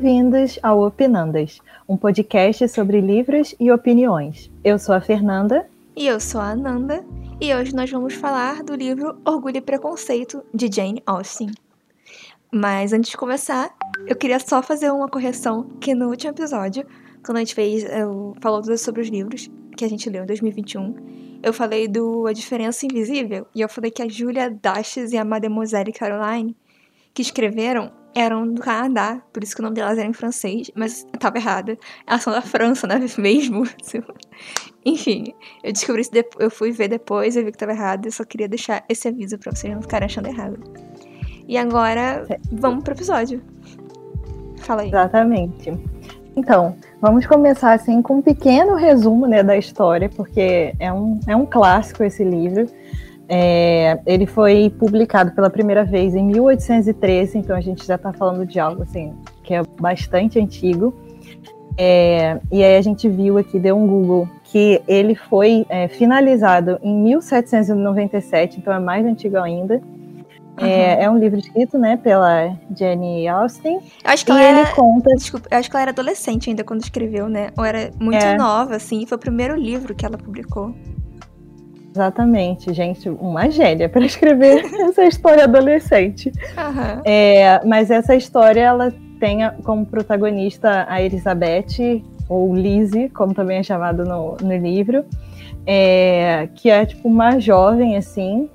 Bem-vindos ao Opinandas, um podcast sobre livros e opiniões. Eu sou a Fernanda. E eu sou a Ananda. E hoje nós vamos falar do livro Orgulho e Preconceito, de Jane Austen. Mas antes de começar, eu queria só fazer uma correção que no último episódio, quando a gente fez, eu, falou sobre os livros que a gente leu em 2021, eu falei do A Diferença Invisível, e eu falei que a Julia Dashes e a Mademoiselle Caroline, que escreveram, eram do Canadá, por isso que o nome delas era em francês, mas eu tava errada. Elas são da França, né? Mesmo. Enfim, eu descobri isso depois, eu fui ver depois, eu vi que tava errado, eu só queria deixar esse aviso pra vocês não ficarem achando errado. E agora, vamos pro episódio. Fala aí. Exatamente. Então, vamos começar assim com um pequeno resumo né, da história, porque é um, é um clássico esse livro. É, ele foi publicado pela primeira vez em 1813, então a gente já está falando de algo assim que é bastante antigo. É, e aí a gente viu aqui, deu um Google, que ele foi é, finalizado em 1797, então é mais antigo ainda. Uhum. É, é, um livro escrito, né, pela Jenny Austen. Acho que ela era, conta... Desculpa, acho que ela era adolescente ainda quando escreveu, né? Ou era muito é. nova, assim. Foi o primeiro livro que ela publicou. Exatamente, gente, uma gênia para escrever essa história adolescente. Uhum. É, mas essa história ela tem como protagonista a Elizabeth, ou Lizzie, como também é chamado no, no livro, é, que é tipo uma jovem assim,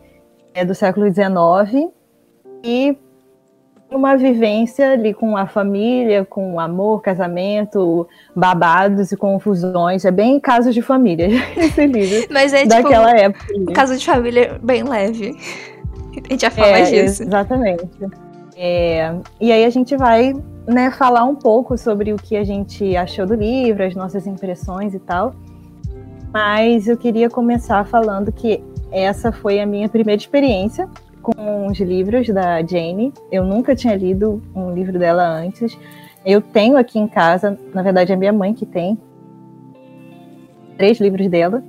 é do século XIX e uma vivência ali com a família, com amor, casamento, babados e confusões. É bem casos de família esse livro. Mas é daquela tipo, época. Um caso de família bem leve. A gente já fala é, disso. Exatamente. É, e aí a gente vai né, falar um pouco sobre o que a gente achou do livro, as nossas impressões e tal. Mas eu queria começar falando que essa foi a minha primeira experiência com os livros da Jane. Eu nunca tinha lido um livro dela antes. Eu tenho aqui em casa, na verdade é minha mãe que tem, três livros dela.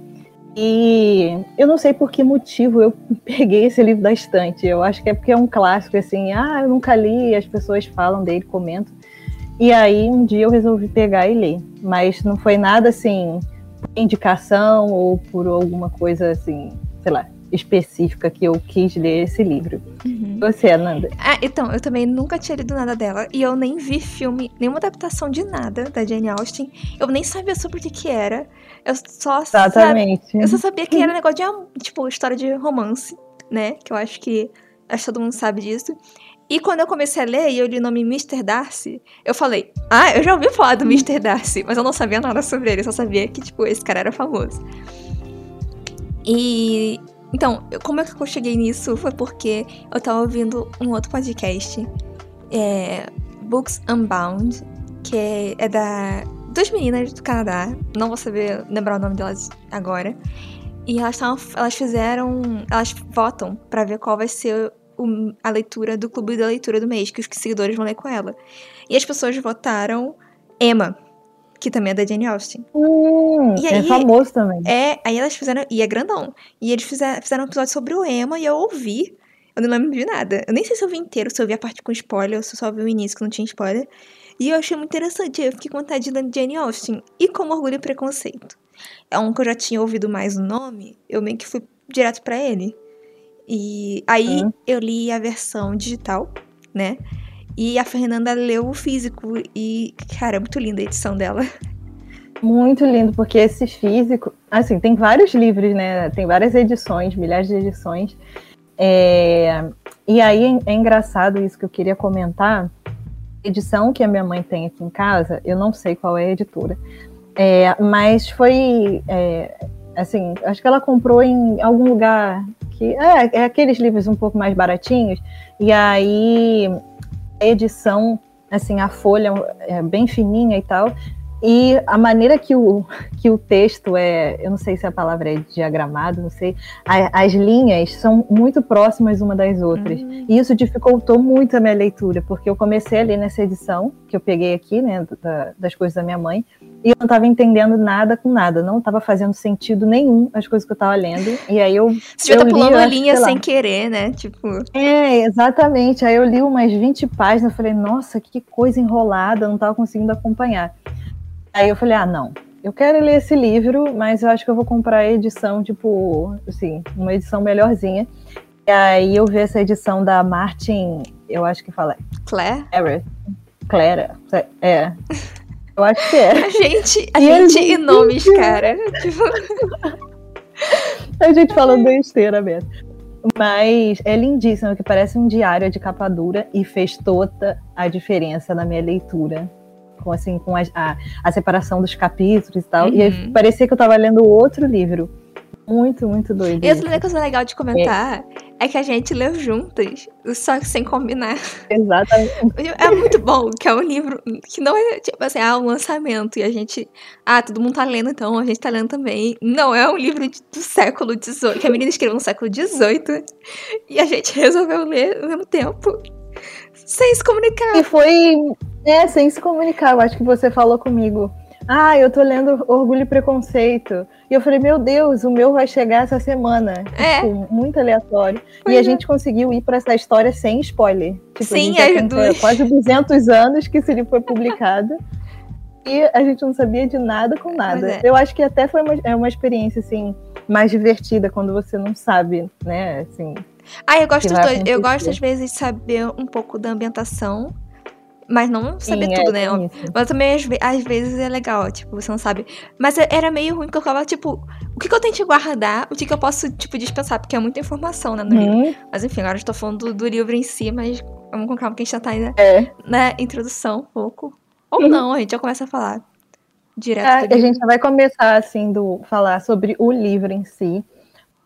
E eu não sei por que motivo eu peguei esse livro da estante. Eu acho que é porque é um clássico, assim, ah, eu nunca li, as pessoas falam dele, comentam. E aí um dia eu resolvi pegar e ler. Mas não foi nada assim, indicação ou por alguma coisa assim, sei lá, específica que eu quis ler esse livro. Uhum. Você, Ananda? Ah, então, eu também nunca tinha lido nada dela e eu nem vi filme, nenhuma adaptação de nada da Jane Austen. Eu nem sabia sobre o que que era. Eu só Exatamente. Sabia, eu só sabia que era negócio de, tipo, história de romance, né? Que eu acho que acho que todo mundo sabe disso. E quando eu comecei a ler e eu li o nome Mr. Darcy, eu falei, ah, eu já ouvi falar do Mr. Darcy, mas eu não sabia nada sobre ele, eu só sabia que, tipo, esse cara era famoso. E então, como é que eu cheguei nisso? Foi porque eu tava ouvindo um outro podcast, é, Books Unbound, que é, é da duas meninas do Canadá, não vou saber lembrar o nome delas agora. E elas, tavam, elas fizeram. Elas votam para ver qual vai ser o, a leitura do clube da leitura do mês, que os seguidores vão ler com ela. E as pessoas votaram Emma, que também é da Jane Austen. Hum, e é aí, é famoso também. É, aí elas fizeram. E é grandão. E eles fizeram, fizeram um episódio sobre o Emma e eu ouvi. Eu não lembro de nada. Eu nem sei se eu vi inteiro, se eu vi a parte com spoiler, ou se eu só vi o início que não tinha spoiler. E eu achei muito interessante. Eu fiquei com vontade de ler Jane Austen. E como Orgulho e Preconceito. É um que eu já tinha ouvido mais o nome, eu meio que fui direto para ele. E aí uhum. eu li a versão digital, né? E a Fernanda leu o físico e, cara, é muito linda a edição dela. Muito lindo, porque esse físico, assim, tem vários livros, né? Tem várias edições, milhares de edições. É... E aí é engraçado isso que eu queria comentar. Edição que a minha mãe tem aqui em casa, eu não sei qual é a editora, é, mas foi é, assim, acho que ela comprou em algum lugar que é, é aqueles livros um pouco mais baratinhos, e aí edição, assim, a folha é bem fininha e tal. E a maneira que o, que o texto é, eu não sei se a palavra é diagramado, não sei, a, as linhas são muito próximas uma das outras. Uhum. E isso dificultou muito a minha leitura, porque eu comecei ali nessa edição, que eu peguei aqui, né, da, das coisas da minha mãe, e eu não estava entendendo nada com nada, não estava fazendo sentido nenhum as coisas que eu estava lendo. E aí eu. Você já tá pulando a linha sem querer, né? Tipo. É, exatamente. Aí eu li umas 20 páginas, eu falei, nossa, que coisa enrolada, eu não estava conseguindo acompanhar. Aí eu falei, ah, não, eu quero ler esse livro, mas eu acho que eu vou comprar a edição, tipo, assim, uma edição melhorzinha. E aí eu vi essa edição da Martin, eu acho que fala. Claire? Claire. Claire, é. Eu acho que é. A gente, a e gente e nomes, cara. Tipo... a gente falando besteira mesmo. Mas é lindíssimo, que parece um diário de capa dura e fez toda a diferença na minha leitura com assim com a, a, a separação dos capítulos e tal. Uhum. E aí, parecia que eu estava lendo outro livro. Muito, muito doido. E outra coisa legal de comentar é. é. que a gente leu juntas, só que sem combinar. Exatamente. É muito bom, que é um livro que não é, tipo assim, ah, um lançamento, e a gente, ah, todo mundo tá lendo, então a gente tá lendo também. Não, é um livro do século XVIII, que a menina escreveu no século XVIII, e a gente resolveu ler ao mesmo tempo, sem se comunicar. E foi é, sem se comunicar. Eu acho que você falou comigo. Ah, eu tô lendo Orgulho e Preconceito. E eu falei, meu Deus, o meu vai chegar essa semana. É. Tipo, muito aleatório. Pois e a é. gente conseguiu ir para essa história sem spoiler. Tipo, Sim, a gente é quase 200 anos que esse livro foi publicado. e a gente não sabia de nada com nada. É. Eu acho que até foi uma, é uma experiência, assim, mais divertida quando você não sabe, né, assim... Ah, eu gosto dos dois. Eu gosto, às vezes, de saber um pouco da ambientação mas não saber Sim, tudo, é, né? Isso. Mas também, às, às, vezes, é legal, tipo, você não sabe. Mas é, era meio ruim, porque eu ficava, tipo, o que, que eu tenho que guardar? O que, que eu posso, tipo, dispensar? Porque é muita informação, né, no uhum. livro. Mas enfim, agora eu estou falando do, do, livro em si, mas vamos com calma que a gente já tá ainda é. na introdução um pouco. Ou uhum. não, a gente já começa a falar direto. É, a gente já vai começar, assim, do falar sobre o livro em si.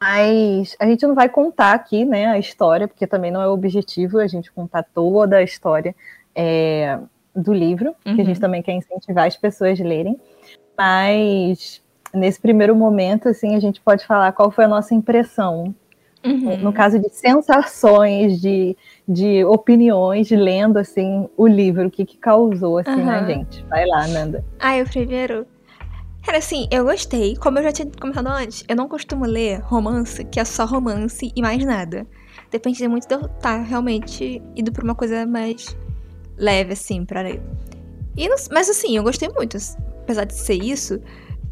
Mas a gente não vai contar aqui, né, a história, porque também não é o objetivo a gente contar toda a história é, do livro, uhum. que a gente uhum. também quer incentivar as pessoas a lerem. Mas nesse primeiro momento, assim, a gente pode falar qual foi a nossa impressão. Uhum. No caso de sensações, de, de opiniões, de lendo assim o livro, o que, que causou assim uhum. na gente. Vai lá, Nanda. Ah, eu primeiro. Cara, assim, eu gostei. Como eu já tinha comentado antes, eu não costumo ler romance que é só romance e mais nada. Depende muito de eu estar tá realmente indo pra uma coisa mais leve, assim, pra ler. E, mas assim, eu gostei muito. Apesar de ser isso,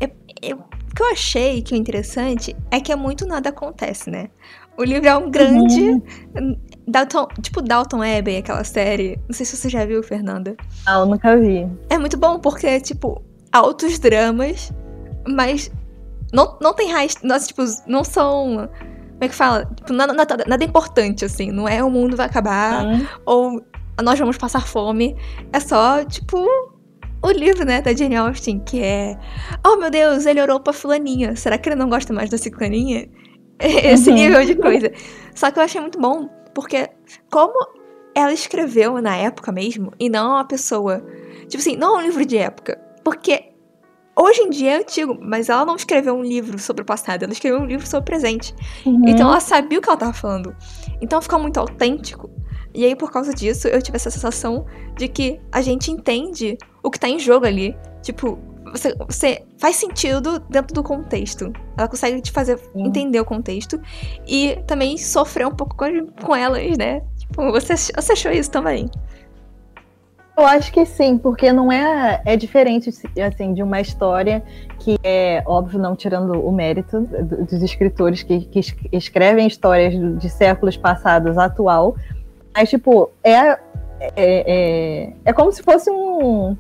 é, é, o que eu achei que é interessante é que é muito nada acontece, né? O livro é um grande. Uhum. Dalton, tipo Dalton Abbey, aquela série. Não sei se você já viu, Fernanda. Ah, eu nunca vi. É muito bom porque, tipo, altos dramas, mas não, não tem raiz. Nós, tipo, não são. Como é que fala? Tipo, nada, nada, nada importante, assim. Não é o mundo vai acabar. Uhum. Ou nós vamos passar fome. É só, tipo, o livro, né, da Jane Austen, que é. Oh meu Deus, ele orou pra fulaninha. Será que ele não gosta mais da ciclaninha? Esse uhum. nível de coisa. Só que eu achei muito bom, porque como ela escreveu na época mesmo, e não uma pessoa. Tipo assim, não é um livro de época. Porque hoje em dia é antigo, mas ela não escreveu um livro sobre o passado, ela escreveu um livro sobre o presente. Uhum. Então ela sabia o que ela tava falando. Então ficou muito autêntico. E aí, por causa disso, eu tive essa sensação de que a gente entende o que tá em jogo ali. Tipo, você, você faz sentido dentro do contexto. Ela consegue te fazer Sim. entender o contexto e também sofrer um pouco com, com elas, né? Tipo, você, você achou isso também? Eu acho que sim, porque não é é diferente assim de uma história que é óbvio não tirando o mérito dos escritores que, que escrevem histórias de séculos passados atual, mas, tipo, é, é, é, é como se fosse um.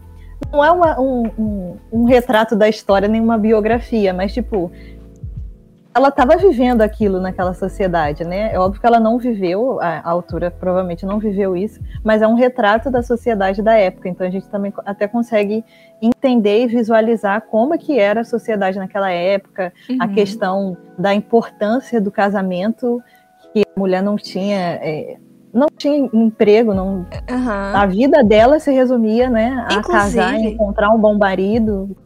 Não é uma, um, um, um, retrato da história, nem uma biografia, mas, tipo, ela estava vivendo aquilo naquela sociedade, né? É óbvio que ela não viveu, a, a, autora provavelmente não viveu isso, mas é um retrato da sociedade da época. Então a gente também até consegue entender e visualizar como que era a sociedade naquela época, uhum. a questão da importância do casamento, que a mulher não tinha. É, não tinha emprego, não. Uhum. A vida dela se resumia, né, a Inclusive- casar, encontrar um bom marido.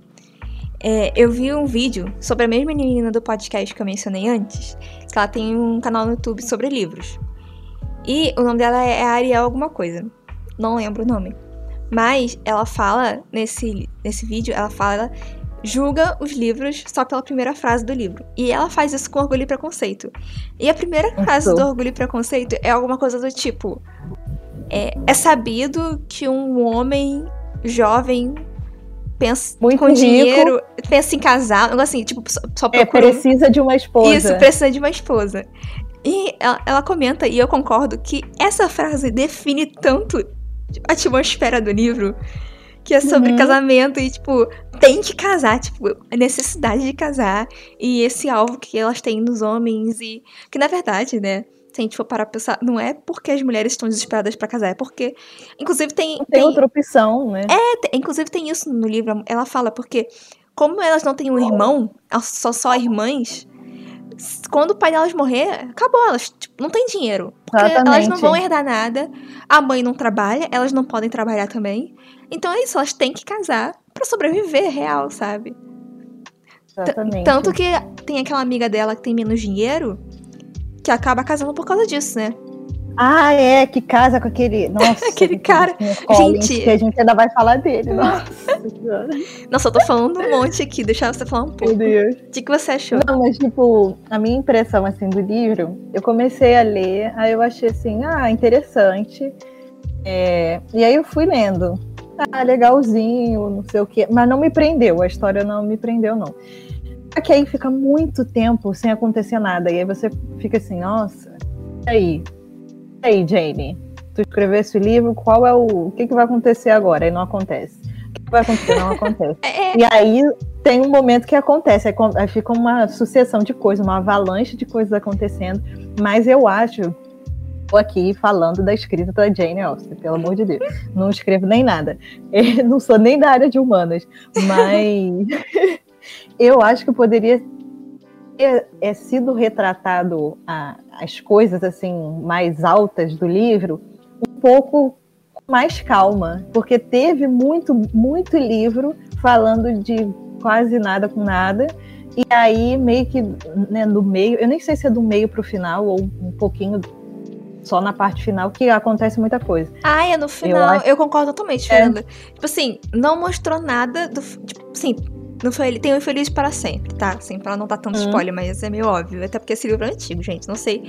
É, eu vi um vídeo sobre a mesma menina do podcast que eu mencionei antes, que ela tem um canal no YouTube sobre livros. E o nome dela é Ariel alguma coisa. Não lembro o nome. Mas ela fala, nesse, nesse vídeo, ela fala, julga os livros só pela primeira frase do livro. E ela faz isso com orgulho e preconceito. E a primeira frase do orgulho e preconceito é alguma coisa do tipo: é, é sabido que um homem jovem pensa Muito com rico. dinheiro, pensa em casar, negócio assim, tipo, só, só É, procura um- precisa de uma esposa. isso, precisa de uma esposa. E ela, ela comenta, e eu concordo, que essa frase define tanto a atmosfera do livro, que é sobre Uhum. casamento e, tipo, tem que casar, tipo, a necessidade de casar, e esse alvo que elas têm nos homens, e que na verdade, né, se a gente for parar pra pensar, não é porque as mulheres estão desesperadas pra casar, é porque, inclusive, tem, Não tem outra opção, né? te- Inclusive tem isso no livro, ela fala, porque como elas não têm um irmão, elas são só irmãs, quando o pai delas morrer, acabou, elas tipo, não têm dinheiro. Porque elas não Exatamente. vão herdar nada, a mãe não trabalha, elas não podem trabalhar também. Então é isso, elas têm que casar pra sobreviver real, sabe? Exatamente. Tanto que tem aquela amiga dela que tem menos dinheiro, que acaba casando por causa disso, né? Ah, é, que casa com aquele. Nossa, Aquele que cara. Collins, Gente. Que a gente ainda vai falar dele. Nossa. Nossa, eu tô falando um monte aqui, deixa você falar um meu pouco. Deus. O que, que você achou? Não, mas tipo, a minha impressão assim do livro, eu comecei a ler, aí eu achei assim, ah, interessante. É, e aí eu fui lendo. Ah, legalzinho, não sei o quê. Mas não me prendeu, a história não me prendeu, não. Só que aí fica muito tempo sem acontecer nada. E aí você fica assim, nossa, e aí? E aí, Jane? Tu escreveu esse livro, qual é o. O que, que vai acontecer agora? Aí não acontece. O que, que vai acontecer? Não acontece. É, E aí tem um momento que acontece, aí fica uma sucessão de coisas, uma avalanche de coisas acontecendo. Mas eu acho, tô aqui falando da escrita da Jane Austen, pelo amor de Deus. Não escrevo nem nada. Eh, Não sou nem da área de humanas, mas eu acho que poderia ter é, sido retratado a- as coisas assim mais altas do livro um pouco mais calma, porque teve muito, muito livro falando de quase nada com nada. E aí, meio que né, no meio, eu nem sei se é do meio para o final ou um pouquinho só na parte final, que acontece muita coisa. Ah, é no final. Eu, acho- concordo totalmente, É. Fernanda. Tipo assim, não mostrou nada do. Tipo, assim, no Fel- tem o Feliz para Sempre, tá? Assim, pra não dar tanto Hum. spoiler, mas é meio óbvio. Até porque esse livro é antigo, gente. Não sei.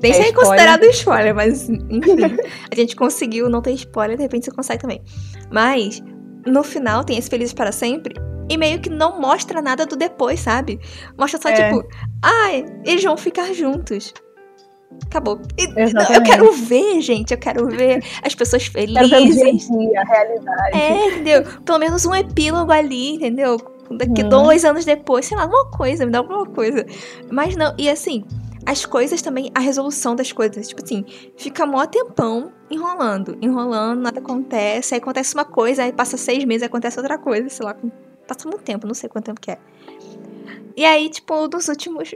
Nem É sei spoiler. considerado spoiler, mas enfim. a gente conseguiu não ter spoiler, de repente você consegue também. Mas, no final, tem esse Feliz para Sempre. E meio que não mostra nada do depois, sabe? Mostra só, É. tipo, ai, eles vão ficar juntos. Acabou. Não, eu quero ver, gente. Eu quero ver as pessoas Quero ver dia a felizes. realidade. É, entendeu? Pelo menos um epílogo ali, entendeu? Daqui Uhum. dois anos depois, sei lá, alguma coisa, me dá alguma coisa. Mas não, e assim, as coisas também, a resolução das coisas, tipo assim, fica mó tempão enrolando, enrolando, nada acontece, aí acontece uma coisa, aí passa seis meses, acontece outra coisa, sei lá, passa muito tempo, não sei quanto tempo que é. E aí, tipo, nos últimos,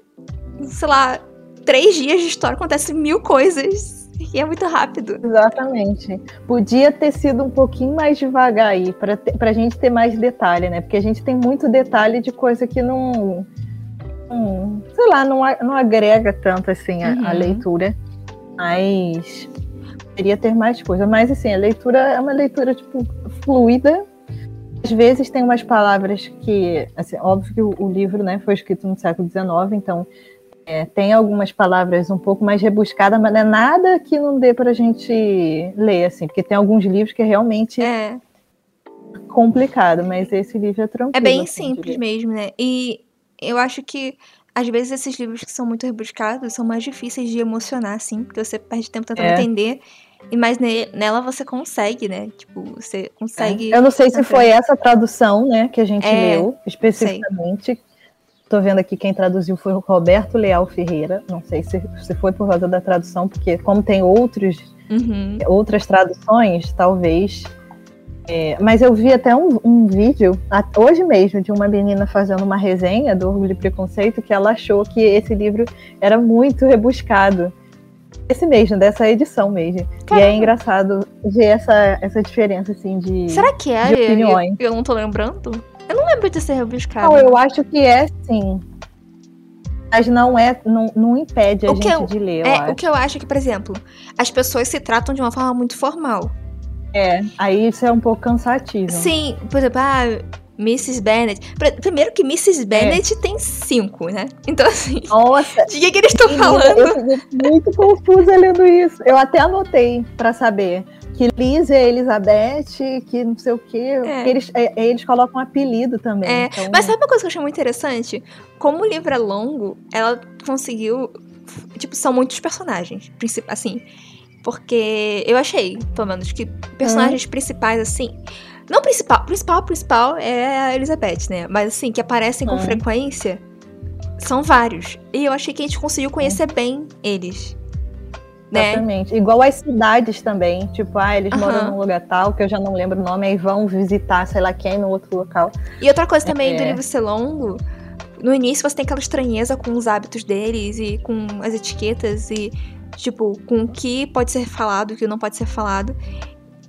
sei lá, três dias de história acontece mil coisas. E é muito rápido. Exatamente. Podia ter sido um pouquinho mais devagar aí, para a gente ter mais detalhe, né? Porque a gente tem muito detalhe de coisa que não. não- sei lá, não, a- não agrega tanto assim a, a Uhum. leitura. Mas poderia ter mais coisa. Mas assim, a leitura é uma leitura, tipo, fluida. Às vezes tem umas palavras que. Assim, óbvio que o, o livro né, foi escrito no século XIX, então é, tem algumas palavras um pouco mais rebuscadas, mas não é nada que não dê para a gente ler, assim, porque tem alguns livros que é realmente É. complicado, mas esse livro é tranquilo. É bem assim, simples mesmo, né? E eu acho que às vezes esses livros que são muito rebuscados são mais difíceis de emocionar, assim, porque você perde tempo tentando É. entender. E mas ne- nela você consegue, né? Tipo, você consegue. É. Eu não sei se foi essa tradução, né, que a gente É, leu especificamente. Tô vendo aqui quem traduziu foi o Roberto Leal Ferreira. Não sei se, se foi por causa da tradução, porque como tem outros Uhum. outras traduções, talvez. É, mas eu vi até um, um vídeo, hoje mesmo, de uma menina fazendo uma resenha do Orgulho e Preconceito, que ela achou que esse livro era muito rebuscado. Esse mesmo, dessa edição mesmo. Caramba. E é engraçado ver essa, essa diferença, assim, de. Será que é? de opiniões. Eu, eu não tô lembrando. Eu não lembro de ser rebuscado. Não, eu acho que é sim. Mas não é. Não, não impede a O gente eu- de ler, eu É, o que eu acho é que, por exemplo, as pessoas se tratam de uma forma muito formal. É. Aí isso é um pouco cansativo. Sim, por exemplo, ah, Mrs. Bennet. Pr- Primeiro que Mrs. Bennett tem cinco, né? Então, assim, Nossa, de que, que eles estão falando? eu fiquei muito confusa lendo isso. Eu até anotei pra saber que Liz é Elizabeth, que não sei o quê. porque Eles, é, eles colocam apelido também. É, então- Mas sabe uma coisa que eu achei muito interessante? Como o livro é longo, ela conseguiu. Tipo, são muitos personagens. Assim. Porque eu achei, pelo menos, que personagens principais, assim. Não principal, principal, principal é a Elizabeth, né? Mas assim, que aparecem com Hum. frequência, são vários. E eu achei que a gente conseguiu conhecer bem eles. Né? Exatamente. Igual as cidades também. Tipo, ah, eles moram Aham. num lugar tal, que eu já não lembro o nome, aí vão visitar, sei lá quem, no outro local. E outra coisa também do É. livro ser longo, no início você tem aquela estranheza com os hábitos deles e com as etiquetas e, tipo, com o que pode ser falado e o que não pode ser falado.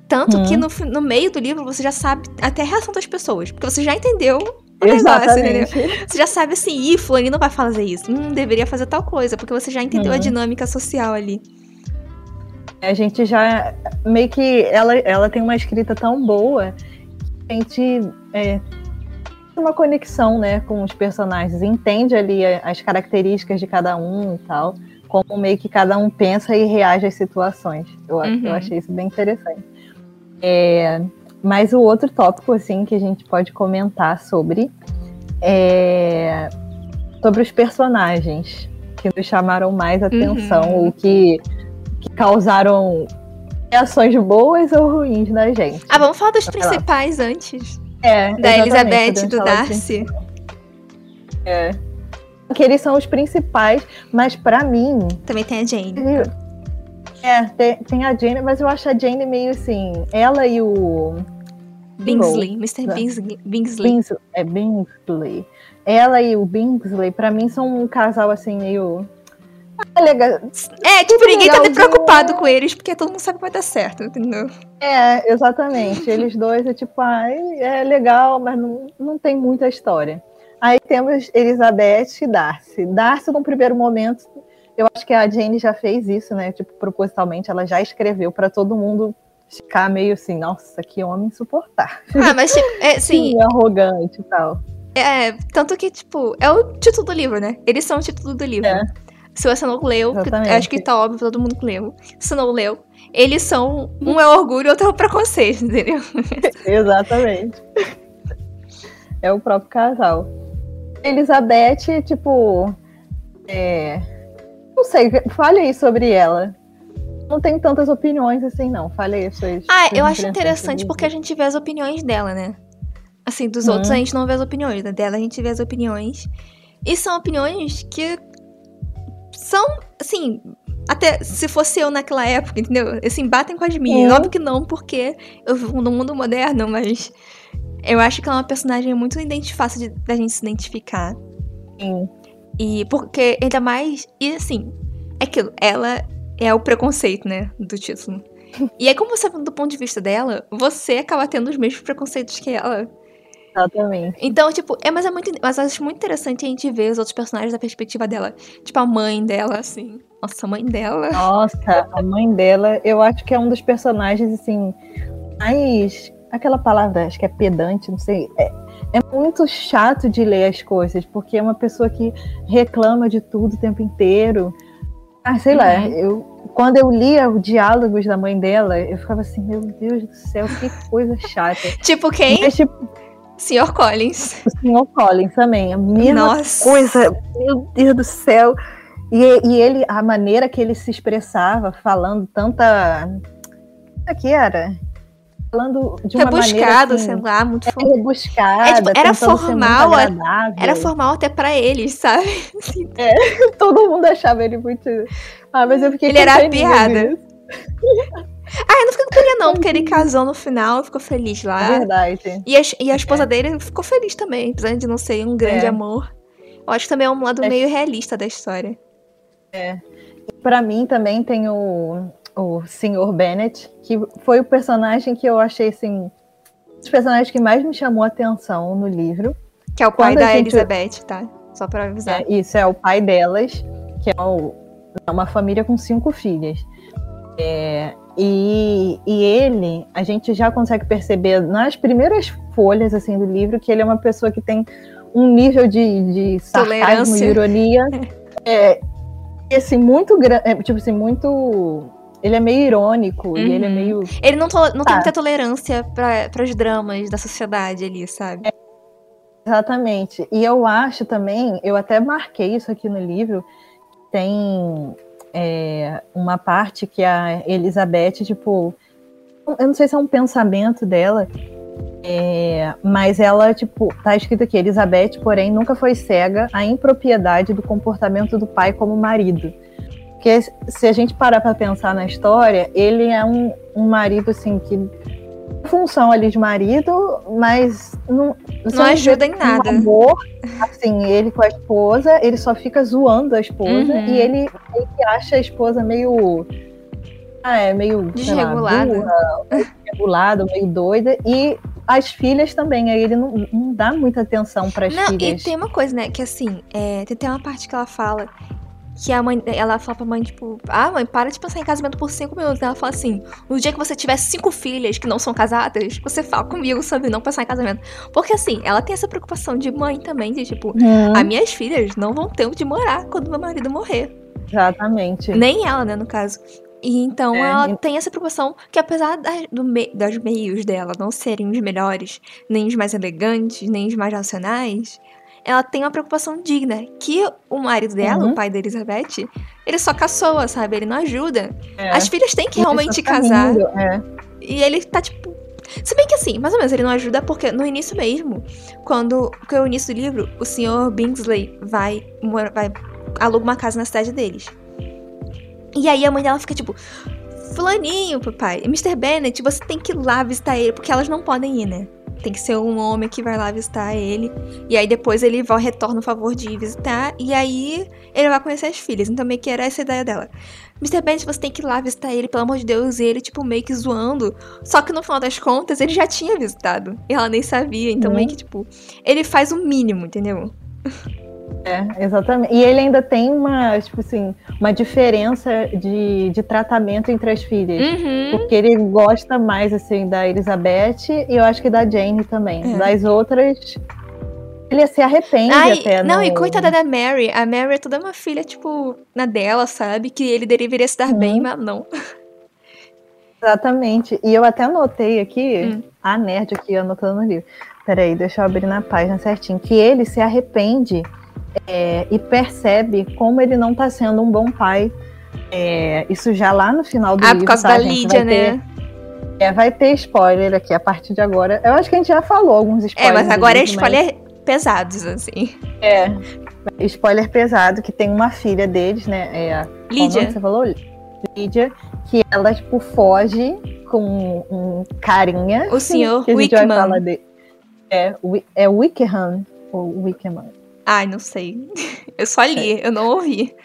Tanto Uhum. que no, fi- no meio do livro você já sabe até a reação das pessoas, porque você já entendeu o negócio? Exatamente. Você já sabe assim, ih, fulano não vai fazer isso, hum, deveria fazer tal coisa, porque você já entendeu a Uhum. dinâmica social ali. A gente já. Meio que. Ela, ela tem uma escrita tão boa que a gente. É, tem uma conexão, né, com os personagens. Entende ali as características de cada um e tal. Como meio que cada um pensa e reage às situações. Eu, Uhum. eu achei isso bem interessante. É, mas o outro tópico, assim, que a gente pode comentar sobre é sobre os personagens que nos chamaram mais atenção, Uhum. ou que, que causaram reações boas ou ruins na gente. Ah, vamos falar dos lá. principais antes. É, Da Elizabeth e do de- Darcy. Que eles são os principais, mas pra mim, Também tem a Jane. é, tem, tem a Jane, mas eu acho a Jane meio assim, ela e o Bingsley, Mr. Bingsley. Bingsley. Bings, é Bingsley. Ela e o Bingsley, pra mim, são um casal assim meio. Ah, legal. É, tipo, Tudo ninguém tá preocupado com eles, porque todo mundo sabe que vai dar certo, entendeu? É, exatamente. Eles dois é tipo, ai, é legal, mas não, não tem muita história. Aí temos Elizabeth e Darcy. Darcy, num primeiro momento, eu acho que a Jane já fez isso, né? Tipo, propositalmente, ela já escreveu pra todo mundo ficar meio assim, nossa, que homem insuportável. Ah, mas, tipo, é, sim, arrogante e tal. é, tanto que, tipo, é o título do livro, né? Eles são o título do livro. É. Se você não leu, acho que tá óbvio todo mundo que leu. Se não leu, eles são, um é orgulho e outro é o preconceito, entendeu? Exatamente. É o próprio casal. Elizabeth, tipo. É... Não sei, fale aí sobre ela. Não tenho tantas opiniões assim, não. Fale aí suas. Ah, eu acho interessante porque a gente vê as opiniões dela, né? Assim, dos Uhum. outros a gente não vê as opiniões, né? Dela a gente vê as opiniões. E são opiniões que são, assim, até se fosse eu naquela época, entendeu? Assim, batem com as minhas. Uhum. Óbvio que não, porque eu vivo no mundo moderno, mas eu acho que ela é uma personagem muito fácil de, da gente se identificar. Sim. E porque, ainda mais. E assim, é aquilo, ela é o preconceito, né? Do título. E aí, como você do ponto de vista dela, você acaba tendo os mesmos preconceitos que ela. Exatamente. Então, tipo, é, mas é muito. Mas eu acho muito interessante a gente ver os outros personagens da perspectiva dela. Tipo, a mãe dela, assim. Nossa, a mãe dela. Nossa, a mãe dela, eu acho que é um dos personagens, assim, mais. Aquela palavra, acho que é pedante, não sei. É, é muito chato de ler as coisas, porque é uma pessoa que reclama de tudo o tempo inteiro. Ah, sei lá, Uhum. eu, quando eu lia os diálogos da mãe dela, eu ficava assim, meu Deus do céu, que coisa chata. Tipo, quem? Mas, tipo, Sr. Collins. o Sr. Collins também, a mesma Nossa. coisa, meu Deus do céu. E, e ele, a maneira que ele se expressava, falando tanta. O que era? Falando de uma Rebuscado, maneira. sei Assim, lá, muito é formal. rebuscada, É, tipo, era formal, era- agradável. Era formal até pra eles, sabe? Todo mundo achava ele muito. Ah, mas eu fiquei Ele era a piada. Ah, eu não fiquei com pena, não, porque ele casou no final, ficou feliz lá. É verdade. E a, e a esposa dele ficou feliz também, apesar de não ser um grande É. amor. Eu acho que também é um lado É. meio realista da história. para mim também tem o, o Sr. Bennett, que foi o personagem que eu achei assim, dos personagens que mais me chamou a atenção no livro. Que é o pai Quando da gente... Elizabeth, tá? Só para avisar. É, isso, é o pai delas, que é, o, é uma família com cinco filhas. É, e, e ele, a gente já consegue perceber nas primeiras folhas assim do livro que ele é uma pessoa que tem um nível de, de sarcasmo e ironia é, assim, muito grande, é, tipo assim, muito ele é meio irônico uhum. e ele é uhum. meio. Ele não, não tá. tem muita tolerância para os dramas da sociedade ali, sabe? É, exatamente. E eu acho também, eu até marquei isso aqui no livro, tem é, uma parte que a Elizabeth, tipo, eu não sei se é um pensamento dela, é, mas ela, tipo, tá escrito aqui, Elizabeth, porém, nunca foi cega à impropriedade do comportamento do pai como marido. Porque se a gente parar para pensar na história, ele é um, um marido, assim, que função ali de marido, mas não, não ajuda em nada. Amor, assim, ele com a esposa, ele só fica zoando a esposa uhum. e ele, ele acha a esposa meio ah, é meio desregulada, regulada, meio doida e as filhas também, aí ele não, não dá muita atenção para as filhas. E tem uma coisa, né, que assim, é, tem uma parte que ela fala que a mãe, ela fala pra mãe, tipo, ah, mãe, para de pensar em casamento por cinco minutos. Ela fala assim: no dia que você tiver cinco filhas que não são casadas, você fala comigo sobre não pensar em casamento. Porque assim, ela tem essa preocupação de mãe também, de tipo, hum. as minhas filhas não vão ter onde morar quando meu marido morrer. Exatamente. Nem ela, né, no caso. E então é, ela e... tem essa preocupação que apesar das, do me, dos meios dela não serem os melhores, nem os mais elegantes, nem os mais racionais, ela tem uma preocupação digna. Que o marido dela, uhum. o pai da Elizabeth, ele só caçoa, sabe? Ele não ajuda. É. As filhas têm que realmente tá casar. é. E ele tá tipo. Se bem que assim, mais ou menos, ele não ajuda porque no início mesmo, quando. Porque no início do livro, o senhor Bingsley vai, vai aluga uma casa na cidade deles. E aí a mãe dela fica tipo. Fulaninho, papai, Mr. Bennett, você tem que ir lá visitar ele, porque elas não podem ir, né? Tem que ser um homem que vai lá visitar ele. E aí depois ele vai, retorna o favor de visitar. E aí ele vai conhecer as filhas. Então meio que era essa a ideia dela. Mr. Bennet, você tem que ir lá visitar ele, pelo amor de Deus. E ele, tipo, meio que zoando. Só que no final das contas, ele já tinha visitado. E ela nem sabia. Então uhum. meio que, tipo, ele faz o mínimo, entendeu? É, exatamente. E ele ainda tem uma, tipo assim, uma diferença de, de tratamento entre as filhas. Uhum. Porque ele gosta mais, assim, da Elizabeth e eu acho que da Jane também. É. Das outras, ele se arrepende Ai, até. Não, no... e coitada da Mary. A Mary é toda uma filha, tipo, na dela, sabe? Que ele deveria se dar uhum. bem, mas não. Exatamente. E eu até anotei aqui, hum. a nerd aqui anotando no livro. Peraí, deixa eu abrir na página certinho. Que ele se arrepende é, e percebe como ele não está sendo um bom pai. É, isso já lá no final do ah, livro. Ah, por causa tá, da Lídia, né? é, vai ter spoiler aqui a partir de agora. Eu acho que a gente já falou alguns spoilers. É, mas agora é spoiler mas... pesados, assim. É, spoiler pesado, que tem uma filha deles, né? É a, Lídia. Você falou? Lídia, que ela, tipo, foge com um carinha. O senhor Wickman. De... É, é Wickham, ou Wickham. Ai, não sei. Eu só li, eu não ouvi.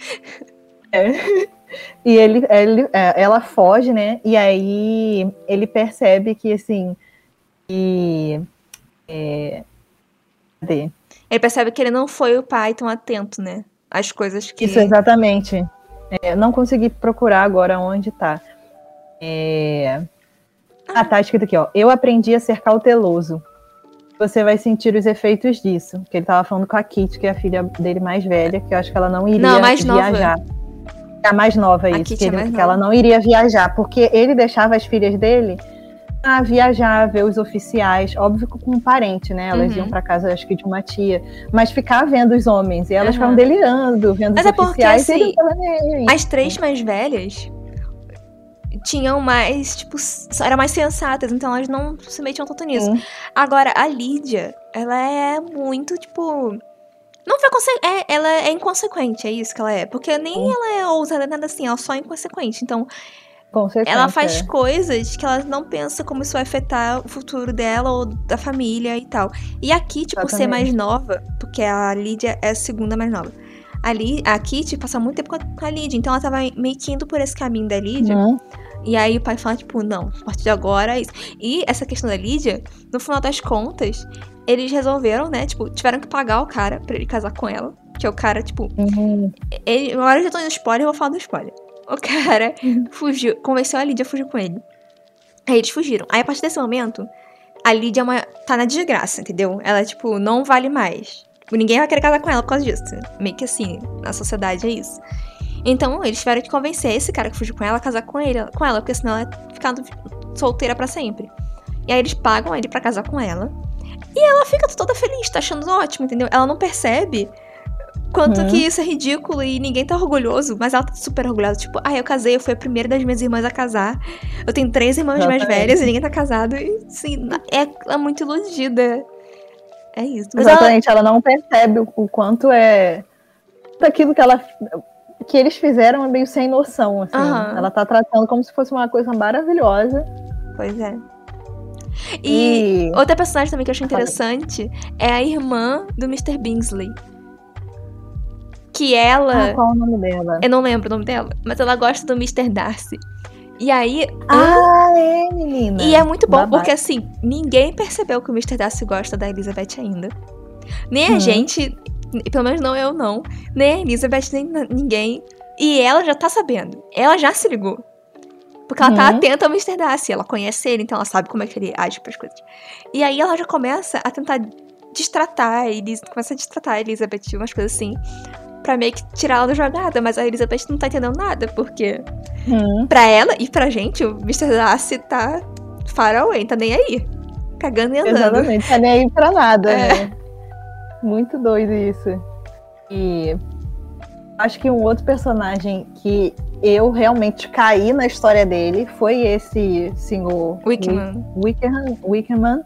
É. E ele, ele, é, ela foge, né? E aí ele percebe que assim. Que, é, cadê? Ele percebe que ele não foi o pai tão atento, né? As coisas que. Isso, exatamente. É, não consegui procurar agora onde tá. É... Ah, tá escrito aqui, ó. Eu aprendi a ser cauteloso você vai sentir os efeitos disso. Que ele tava falando com a Kit, que é a filha dele mais velha, que eu acho que ela não iria não, mais viajar. Nova. A mais nova, isso. Que, ele, é que ela não iria viajar, porque ele deixava as filhas dele a viajar, ver os oficiais, óbvio com um parente, né? Elas uhum. iam para casa, acho que de uma tia, mas ficar vendo os homens, e elas uhum. ficavam delirando, vendo mas os é oficiais. Porque, assim, as três mais velhas tinham mais, tipo, eram mais sensatas, então elas não se metiam tanto nisso. Agora, a Lídia, ela é muito, tipo. Não foi é, ela é inconsequente, é isso que ela é. Porque nem ela é ousada, nada assim, ela só é inconsequente. Então, ela faz é. coisas que ela não pensa como isso vai afetar o futuro dela ou da família e tal. E aqui, tipo, por ser mais nova, porque a Lídia é a segunda mais nova. ali, a Kitty passa muito tempo com a Lydia, então ela tava meio que indo por esse caminho da Lydia. Uhum. E aí o pai fala, tipo, não, a partir de agora é isso. E essa questão da Lídia, no final das contas, eles resolveram, né? Tipo, tiveram que pagar o cara pra ele casar com ela. Que é o cara, tipo. Uhum. Ele, agora eu já tô indo spoiler, eu vou falar do spoiler. O cara Uhum. fugiu, convenceu a Lídia a fugir com ele. Aí eles fugiram. Aí a partir desse momento, a Lídia é uma- tá na desgraça, entendeu? Ela, tipo, não vale mais. Tipo, Ninguém vai querer casar com ela por causa disso. Meio que assim, na sociedade é isso. Então, eles tiveram que convencer esse cara que fugiu com ela a casar com ele, com ela, porque senão ela ia ficar solteira pra sempre. E aí eles pagam ele pra casar com ela. E ela fica toda feliz, tá achando ótimo, entendeu? Ela não percebe quanto Uhum. que isso é ridículo e ninguém tá orgulhoso, mas ela tá super orgulhosa. Tipo, ah, eu casei, eu fui a primeira das minhas irmãs a casar. Eu tenho três irmãs mais velhas e ninguém tá casado. E, sim, é, ela é muito iludida. É isso. Mas ela, Exatamente, ela não percebe o, o quanto é daquilo que ela que eles fizeram é meio sem noção, assim. Aham. Ela tá tratando como se fosse uma coisa maravilhosa. Pois é. E, E, outra personagem também que eu achei interessante é a irmã do Mr. Bingsley. Que ela. ah, qual é o nome dela? Eu não lembro o nome dela, mas ela gosta do Mr. Darcy. E aí. Ah, é, menina. E é muito bom, Babado. porque assim, ninguém percebeu que o Mr. Darcy gosta da Elizabeth ainda. Nem a Uhum. gente, pelo menos não eu não, nem a Elizabeth, nem ninguém. E ela já tá sabendo. Ela já se ligou. Porque ela tá Uhum. atenta ao Mr. Darcy, ela conhece ele, então ela sabe como é que ele age pras coisas. E aí ela já começa a tentar destratar, a Elis começa a destratar a Elizabeth, umas coisas assim, pra meio que tirar ela da jogada, mas a Elizabeth não tá entendendo nada, porque Hum, Pra ela e pra gente, o Mr. Darcy tá far away, tá nem aí. Cagando e andando. exatamente, tá nem aí pra nada, É. né? Muito doido isso. E acho que um outro personagem que eu realmente caí na história dele foi esse senhor Wickerman.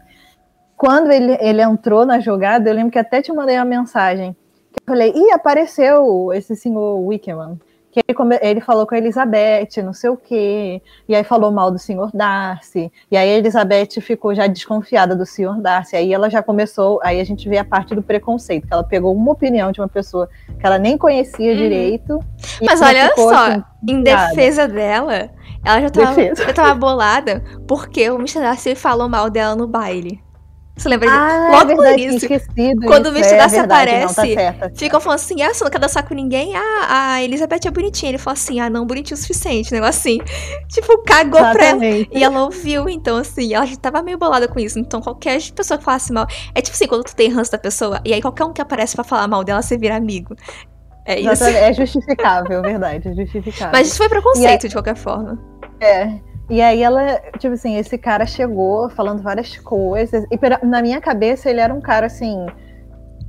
Quando ele, ele entrou na jogada, eu lembro que até te mandei uma mensagem. Que eu falei, ih, apareceu esse senhor Wickerman. Que ele, come- ele falou com a Elizabeth, não sei o quê. E aí falou mal do senhor Darcy. E aí a Elizabeth ficou já desconfiada do senhor Darcy. Aí ela já começou, aí a gente vê a parte do preconceito, que ela pegou uma opinião de uma pessoa que ela nem conhecia Uhum. direito. Mas olha só, assim, Em defesa dela, ela já tava, Defesa. já tava bolada porque o Mr. Darcy falou mal dela no baile. Você lembra disso? Ah, Logo é verdade, isso. Quando isso, o Mr. é Darcy verdade, não, tá aparece. Ficam falando assim, ah, você não quer dançar com ninguém? Ah, a Elizabeth é bonitinha. Ele falou assim, ah, não bonitinho o suficiente, negócio assim. Tipo, cagou pra ela. Exatamente. E ela ouviu, então assim, ela já tava meio bolada com isso. Então qualquer pessoa que falasse mal. É tipo assim, quando tu tem ranço da pessoa, e aí qualquer um que aparece pra falar mal dela, você vira amigo. É isso. Exatamente, É justificável, verdade, é justificável. Mas isso foi preconceito, de qualquer forma. É. E aí ela, tipo assim, esse cara chegou falando várias coisas. E na minha cabeça ele era um cara assim,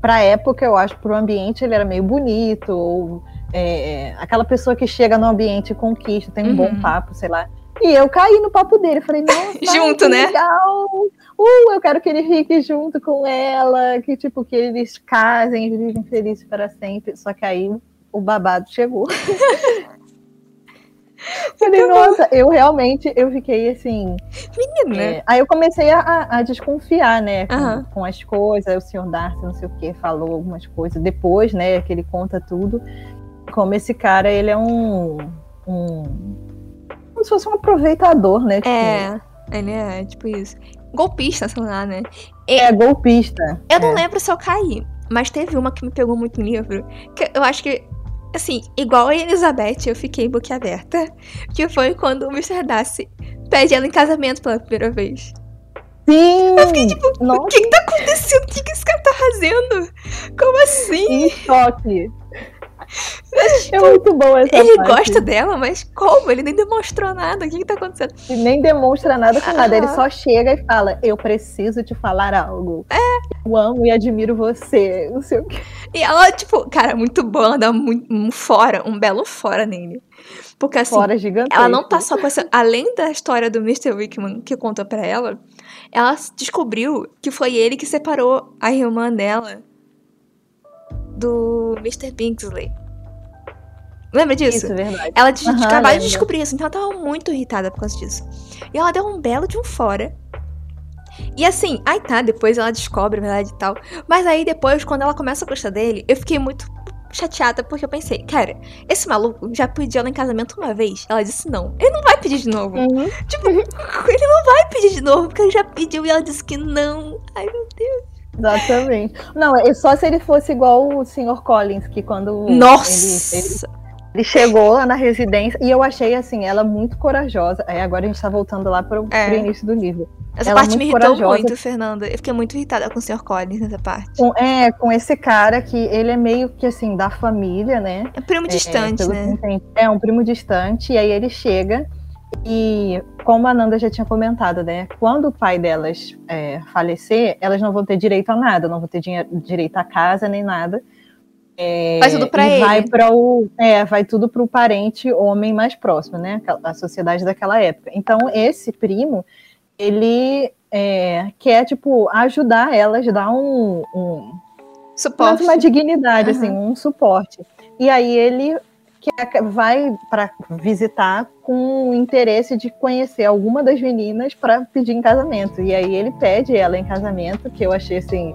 pra época, eu acho, pro ambiente ele era meio bonito, ou é, aquela pessoa que chega no ambiente e conquista, tem um bom Uhum. papo, sei lá. E eu caí no papo dele, falei, nossa, Junto, que né? legal! Uh, eu quero que ele fique junto com ela, que tipo, que eles casem vivem felizes para sempre. Só que aí o babado chegou. Falei, nossa, eu realmente, eu fiquei assim. Menina. é, aí eu comecei a, a- desconfiar, né, com, com as coisas. O senhor Darcy, não sei o que, falou algumas coisas. Depois, né, que ele conta tudo. Como esse cara, ele é um. um como se fosse um aproveitador, né? tipo, É, ele é tipo isso. Golpista, sei lá, né? é golpista. Eu não É. lembro se eu caí, mas teve uma que me pegou muito no livro. Que eu acho que, assim, igual a Elizabeth, eu fiquei boquiaberta. Que foi quando o Mr. Darcy pede ela em casamento pela primeira vez. Sim! Eu fiquei tipo, o que que tá acontecendo? O que que esse cara tá fazendo? Como assim? em choque. É muito bom essa Ele parte. gosta dela, mas como? Ele nem demonstrou nada. O que que tá acontecendo? E nem demonstra nada com nada. Ele Aham. só chega e fala: Eu preciso te falar algo. É. Eu amo e admiro você. Não sei o que. E ela, tipo, cara, muito boa, ela dá muito, um fora, um belo fora nele. Porque assim, Fora gigantesco. Ela não tá só com essa. Além da história do Mr. Wickman que contou pra ela, ela descobriu que foi ele que separou a irmã dela do Mr. Bingsley. Lembra disso? Isso, é verdade. Ela de, Aham, acabou de descobrir isso, então ela tava muito irritada por causa disso. E ela deu um belo de um fora. E assim, aí tá, depois ela descobre a verdade e tal. Mas aí depois, quando ela começa a gostar dele, eu fiquei muito chateada porque eu pensei, cara, esse maluco já pediu ela em casamento uma vez. Ela disse não. Ele não vai pedir de novo. Uhum. Tipo, ele não vai pedir de novo, porque ele já pediu e ela disse que não. Ai, meu Deus. Exatamente. Não, é só se ele fosse igual o Sr. Collins, que quando Nossa! ele, ele, ele chegou lá na residência, e eu achei assim, ela muito corajosa. Aí agora a gente tá voltando lá pro, É. pro início do livro. Essa ela é parte me irritou corajosa. muito, Fernanda. Eu fiquei muito irritada com o Sr. Collins nessa parte. Com, é, com esse cara que ele é meio que assim, da família, né? É primo distante, pelo que né? É um primo distante, e aí ele chega e, como a Nanda já tinha comentado, né? Quando o pai delas é, falecer, elas não vão ter direito a nada, não vão ter dinheiro, direito a casa nem nada. É, Vai tudo pra e ele. Vai para o, é, vai tudo para o parente homem mais próximo, né? A sociedade daquela época. Então esse primo, ele é, quer tipo ajudar elas, dar um, um Suporte. uma dignidade, Aham. assim, um suporte. E aí ele quer- vai para visitar com o interesse de conhecer alguma das meninas para pedir em casamento. E aí ele pede ela em casamento, que eu achei assim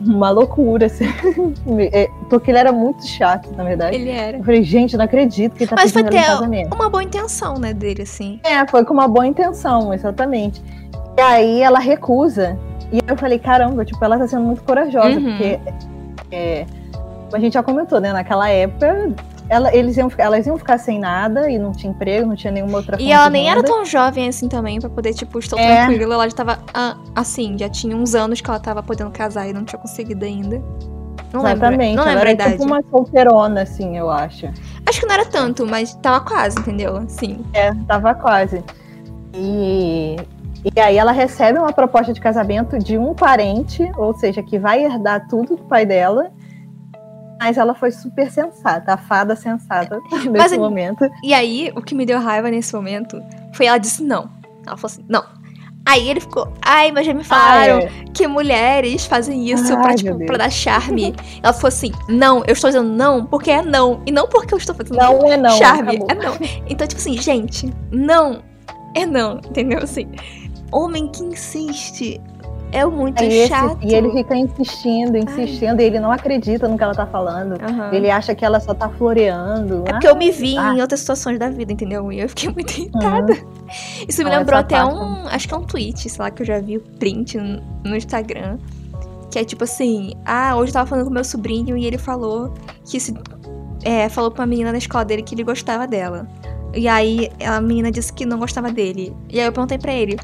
uma loucura, assim. É, porque ele era muito chato, na verdade. Ele era. Eu falei, gente, não acredito que ele tá Mas foi ter uma boa intenção, né, dele, assim. É, foi com uma boa intenção, exatamente. E aí ela recusa. E eu falei, caramba, tipo, ela tá sendo muito corajosa, Uhum. porque é, a gente já comentou, né? Naquela época, ela- eles iam, elas iam ficar sem nada e não tinha emprego, não tinha nenhuma outra E fonte ela nem era tão jovem assim também, pra poder, tipo, estou É. tranquila. Ela já tava, ah, assim, já tinha uns anos que ela tava podendo casar e não tinha conseguido ainda. Não lembro, Exatamente, não ela lembro era idade. tipo uma solteirona, assim, eu acho. Acho que não era tanto, mas tava quase, entendeu? Sim. É, tava quase. E, e aí ela recebe uma proposta de casamento de um parente, ou seja, que vai herdar tudo do pai dela. Mas ela foi super sensata, a fada sensata nesse Mas- momento. E aí, o que me deu raiva nesse momento foi ela disse não. Ela falou assim, não. Aí ele ficou, ai, mas já me falaram Ah, é. que mulheres fazem isso Ai, pra, tipo, pra dar charme. ela falou assim, não, eu estou dizendo não porque é não. E não porque eu estou fazendo Não é não. charme. acabou. É não. Então, tipo assim, gente, não é não, entendeu? Assim, homem que insiste é muito Aí esse- chato. e ele fica insistindo, insistindo, e ele não acredita no que ela tá falando. Aham. Ele acha que ela só tá floreando. É porque eu me vi Ah. em outras situações da vida, entendeu? E eu fiquei muito irritada. Isso me lembrou até parte um. Acho que é um tweet, sei lá, que eu já vi o print no, no Instagram. Que é tipo assim: Ah, hoje eu tava falando com meu sobrinho e ele falou que se. É, falou pra uma menina na escola dele que ele gostava dela. E aí a menina disse que não gostava dele. E aí eu perguntei pra ele: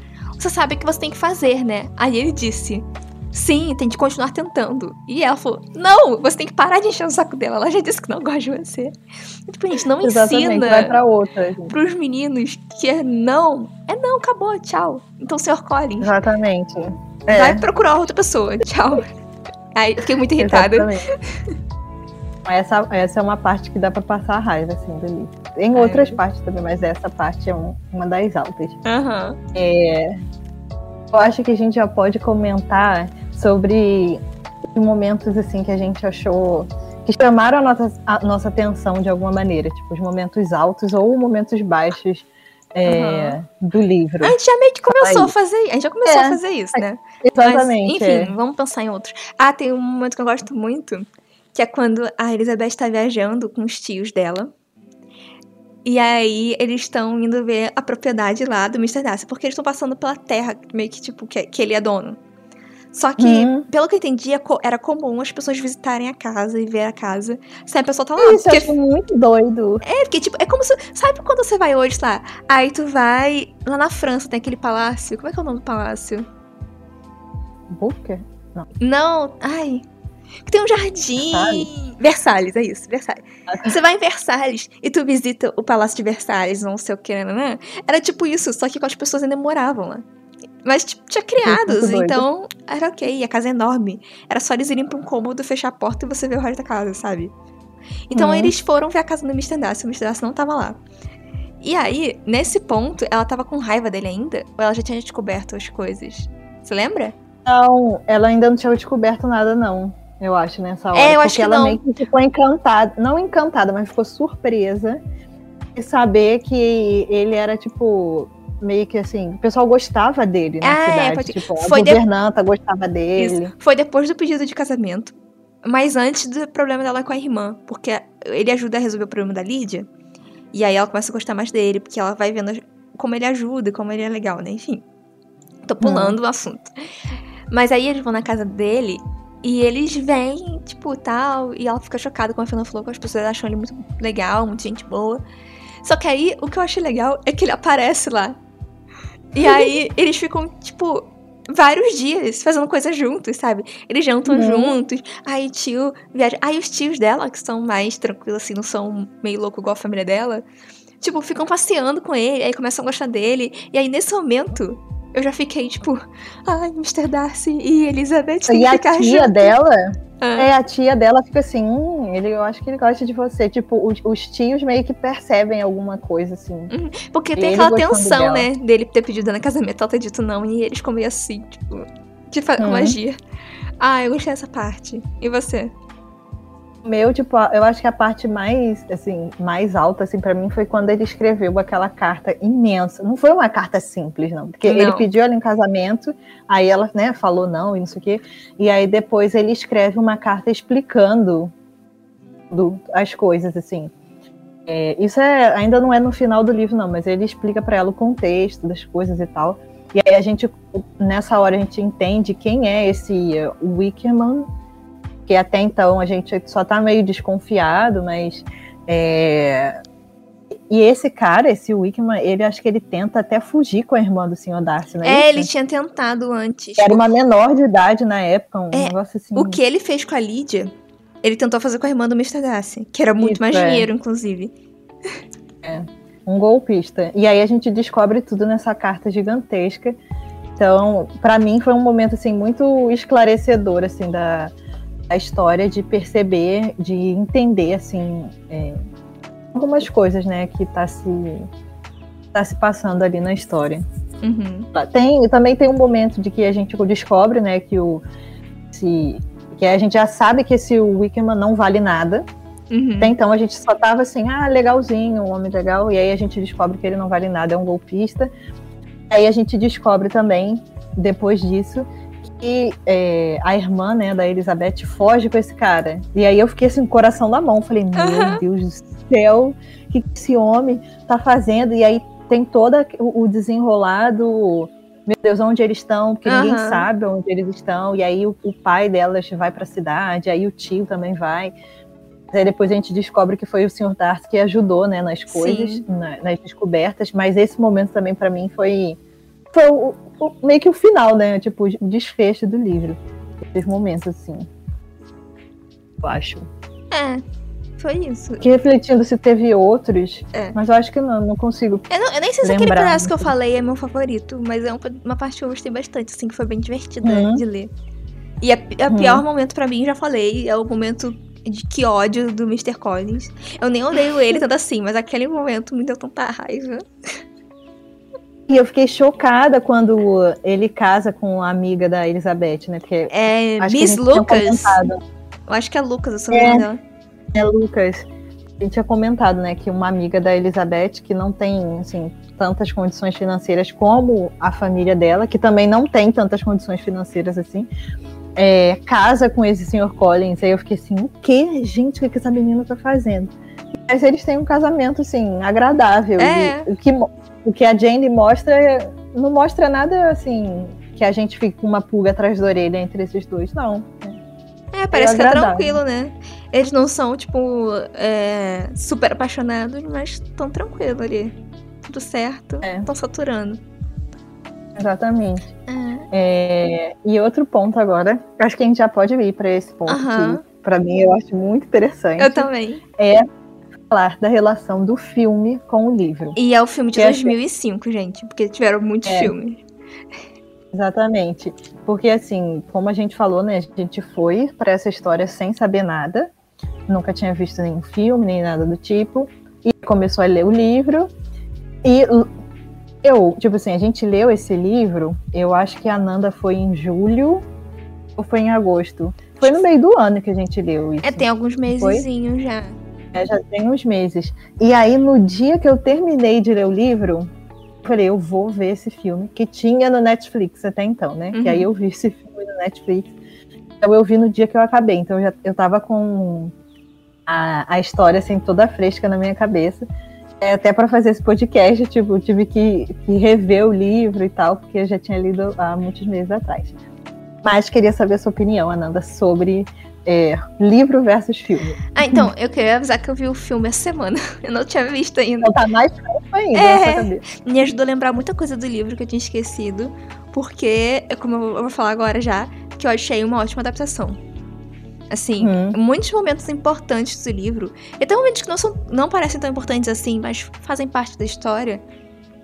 Você sabe o que você tem que fazer, né? Aí ele disse. Sim, tem que continuar tentando. E ela falou: Não, você tem que parar de encher o saco dela. Ela já disse que não gosta de você. Tipo, gente, não Exatamente, ensina vai pra outra. gente. pros meninos que é não, é não, acabou, tchau. Então, senhor Collins, Exatamente. É, vai procurar outra pessoa, tchau. Aí, fiquei muito irritada. Exatamente. Essa, essa é uma parte que dá pra passar a raiva, assim, do livro. Tem É. outras partes também, mas essa parte é um- uma das altas. Aham. É, eu acho que a gente já pode comentar sobre os momentos assim que a gente achou que chamaram a nossa, a nossa atenção de alguma maneira, tipo os momentos altos ou momentos baixos é, do livro. A gente já meio que começou Aí. a fazer, a gente já começou É. a fazer isso, né? Exatamente. Mas, enfim, é. vamos pensar em outros. Ah, tem um momento que eu gosto muito, que é quando a Elizabeth tá viajando com os tios dela. E aí eles estão indo ver a propriedade lá do Mr. Darcy, porque eles estão passando pela terra, meio que tipo, que, que ele é dono. Só que, Uhum. pelo que eu entendi, é era comum as pessoas visitarem a casa e ver a casa sem a pessoa tá lá. Isso, eu porque, acho muito doido. é, porque, tipo, é como se. Sabe quando você vai hoje, lá? Aí tu vai. Lá na França tem aquele palácio. Como é que é o nome do palácio? Booker? Não, ai. Que tem um jardim. Versalhes, é isso, Versalhes. Você vai em Versalhes e tu visita o Palácio de Versalhes, não sei o que, né? Era tipo isso, só que com as pessoas ainda moravam lá. Mas tipo, tinha criados, Muito doido. então era ok. A casa é enorme. Era só eles irem pra um cômodo, fechar a porta e você ver o resto da casa, sabe? Então Uhum. eles foram ver a casa do Mr. Darcy, o Mr. Darcy não tava lá. E aí, nesse ponto, ela tava com raiva dele ainda? Ou ela já tinha descoberto as coisas? Você lembra? Não, ela ainda não tinha descoberto nada, não. Eu acho, nessa hora. É, eu porque acho que ela não. meio que ficou encantada. Não encantada, mas ficou surpresa de saber que ele era, tipo, meio que assim, o pessoal gostava dele na Ah, é, cidade. pode- Tipo, a foi de- governanta gostava dele. Isso. Foi depois do pedido de casamento. Mas antes do problema dela com a irmã, porque ele ajuda a resolver o problema da Lídia. E aí ela começa a gostar mais dele, porque ela vai vendo como ele ajuda, como ele é legal, né? Enfim. Tô pulando o assunto. Mas aí eles vão na casa dele e eles vêm, tipo, tal, e ela fica chocada com a Fernanda falou que as pessoas acham ele muito legal, muito gente boa. Só que aí, o que eu achei legal é que ele aparece lá. E aí, eles ficam, tipo, vários dias fazendo coisas juntos, sabe? Eles jantam uhum. juntos. Aí tio viaja. Aí os tios dela, que são mais tranquilos, assim, não são meio louco igual a família dela, tipo, ficam passeando com ele, aí começam a gostar dele. E aí, nesse momento, eu já fiquei, tipo, ai, Mr. Darcy e Elizabeth tem e que ficar a tia junto. dela, ah. é, a tia dela fica assim, hum, ele, eu acho que ele gosta de você. Tipo, os, os tios meio que percebem alguma coisa, assim. Uhum. Porque tem aquela tensão, né, dele ter pedido na casamento, ela ter dito não, e eles meio assim, tipo, de uhum. magia. Ah, eu gostei dessa parte. E você? Meu, tipo, eu acho que a parte mais, assim, mais alta, assim, para mim foi quando ele escreveu aquela carta imensa. Não foi uma carta simples, não. Porque não. ele pediu ela em casamento, aí ela, né, falou não e não sei o quê. E aí depois ele escreve uma carta explicando do, as coisas, assim. É, isso é, ainda não é no final do livro, não, mas ele explica para ela o contexto das coisas e tal. E aí a gente, nessa hora, a gente entende quem é esse Wickerman que até então a gente só tá meio desconfiado, mas. É... E esse cara, esse Wickman, ele acho que ele tenta até fugir com a irmã do senhor Darcy, né? É, ele tinha tentado antes. Era uma menor de idade na época, um é, negócio assim. O que ele fez com a Lídia, ele tentou fazer com a irmã do Mr. Darcy, que era muito Isso, mais é. dinheiro, inclusive. É, um golpista. E aí a gente descobre tudo nessa carta gigantesca. Então, para mim foi um momento assim muito esclarecedor assim da a história de perceber, de entender assim é, algumas coisas, né, que está se tá se passando ali na história. Uhum. Tem também tem um momento de que a gente descobre, né, que o se que a gente já sabe que esse Wickerman não vale nada. Uhum. Até então a gente só tava assim, ah, legalzinho, um homem legal, e aí a gente descobre que ele não vale nada, é um golpista. Aí a gente descobre também, depois disso, que é, a irmã, né, da Elizabeth foge com esse cara. E aí eu fiquei assim, coração na mão. Falei, meu uhum. Deus do céu, o que esse homem tá fazendo? E aí tem todo o desenrolado. Meu Deus, onde eles estão? Porque uhum. ninguém sabe onde eles estão. E aí o, o pai delas vai para a cidade, aí o tio também vai. Aí depois a gente descobre que foi o Sr. Darcy que ajudou, né, nas coisas, na, nas descobertas. Mas esse momento também para mim foi foi o, o, meio que o final, né? Tipo, o desfecho do livro. Esses momentos, assim. Eu acho. É, foi isso. Que refletindo se teve outros, é. mas eu acho que não, não consigo. Eu, não, eu nem sei se aquele pedaço que eu falei é meu favorito, mas é uma parte que eu gostei bastante, assim, que foi bem divertida uhum. de ler. E o uhum. pior momento para mim, já falei, é o momento de que ódio do Mr. Collins. Eu nem odeio ele tanto assim, mas aquele momento me deu tanta raiva. E eu fiquei chocada quando ele casa com a amiga da Elizabeth, né? Porque é Miss Lucas. Eu acho que é Lucas o sobrenome é, dela. É Lucas. A gente tinha comentado, né, que uma amiga da Elizabeth que não tem, assim, tantas condições financeiras como a família dela, que também não tem tantas condições financeiras assim, é, casa com esse senhor Collins. Aí eu fiquei assim, o que, gente, o que, que essa menina tá fazendo? Mas eles têm um casamento, assim, agradável. É. E, o que o que a Jane mostra não mostra nada assim que a gente fique com uma pulga atrás da orelha entre esses dois, não. É, parece é que é tranquilo, né? Eles não são, tipo, é, super apaixonados, mas estão tranquilos ali. Tudo certo. Estão é. saturando. Exatamente. É. é. e outro ponto agora, acho que a gente já pode ir para esse ponto, uh -huh. que para mim eu acho muito interessante. Eu também. É falar da relação do filme com o livro. E é o filme de 2005, é... gente, porque tiveram muitos é. filmes. Exatamente. Porque, assim, como a gente falou, né, a gente foi para essa história sem saber nada, nunca tinha visto nenhum filme, nem nada do tipo, e começou a ler o livro. E eu, tipo assim, a gente leu esse livro, eu acho que a Nanda foi em julho ou foi em agosto. Foi no meio do ano que a gente leu isso. É, tem alguns meses já. É, já tem uns meses. E aí, no dia que eu terminei de ler o livro, eu falei, eu vou ver esse filme, que tinha no Netflix até então, né? Uhum. Que aí eu vi esse filme no Netflix. Então eu vi no dia que eu acabei. Então eu, já, eu tava com a, a história assim toda fresca na minha cabeça. É, até para fazer esse podcast, tipo, tive que, que, rever o livro e tal, porque eu já tinha lido há muitos meses atrás. Mas queria saber a sua opinião, Ananda, sobre é, livro versus filme. Ah, então, eu queria avisar que eu vi o filme essa semana. Eu não tinha visto ainda. Então tá mais fácil ainda. É, me ajudou a lembrar muita coisa do livro que eu tinha esquecido, porque, como eu vou falar agora já, que eu achei uma ótima adaptação. Assim, hum. muitos momentos importantes do livro, e até momentos que não, são, não parecem tão importantes assim, mas fazem parte da história,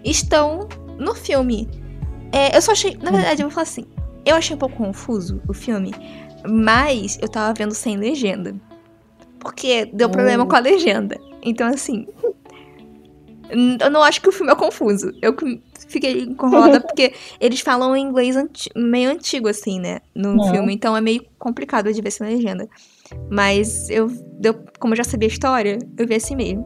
estão no filme. É, eu só achei. Na verdade, eu vou falar assim. Eu achei um pouco confuso o filme, mas eu tava vendo sem legenda. Porque deu problema com a legenda. Então, assim. Eu não acho que o filme é confuso. Eu fiquei enrolada porque eles falam em inglês anti meio antigo, assim, né? No filme. Então é meio complicado de ver sem legenda. Mas eu, eu, como eu já sabia a história, eu vi assim mesmo.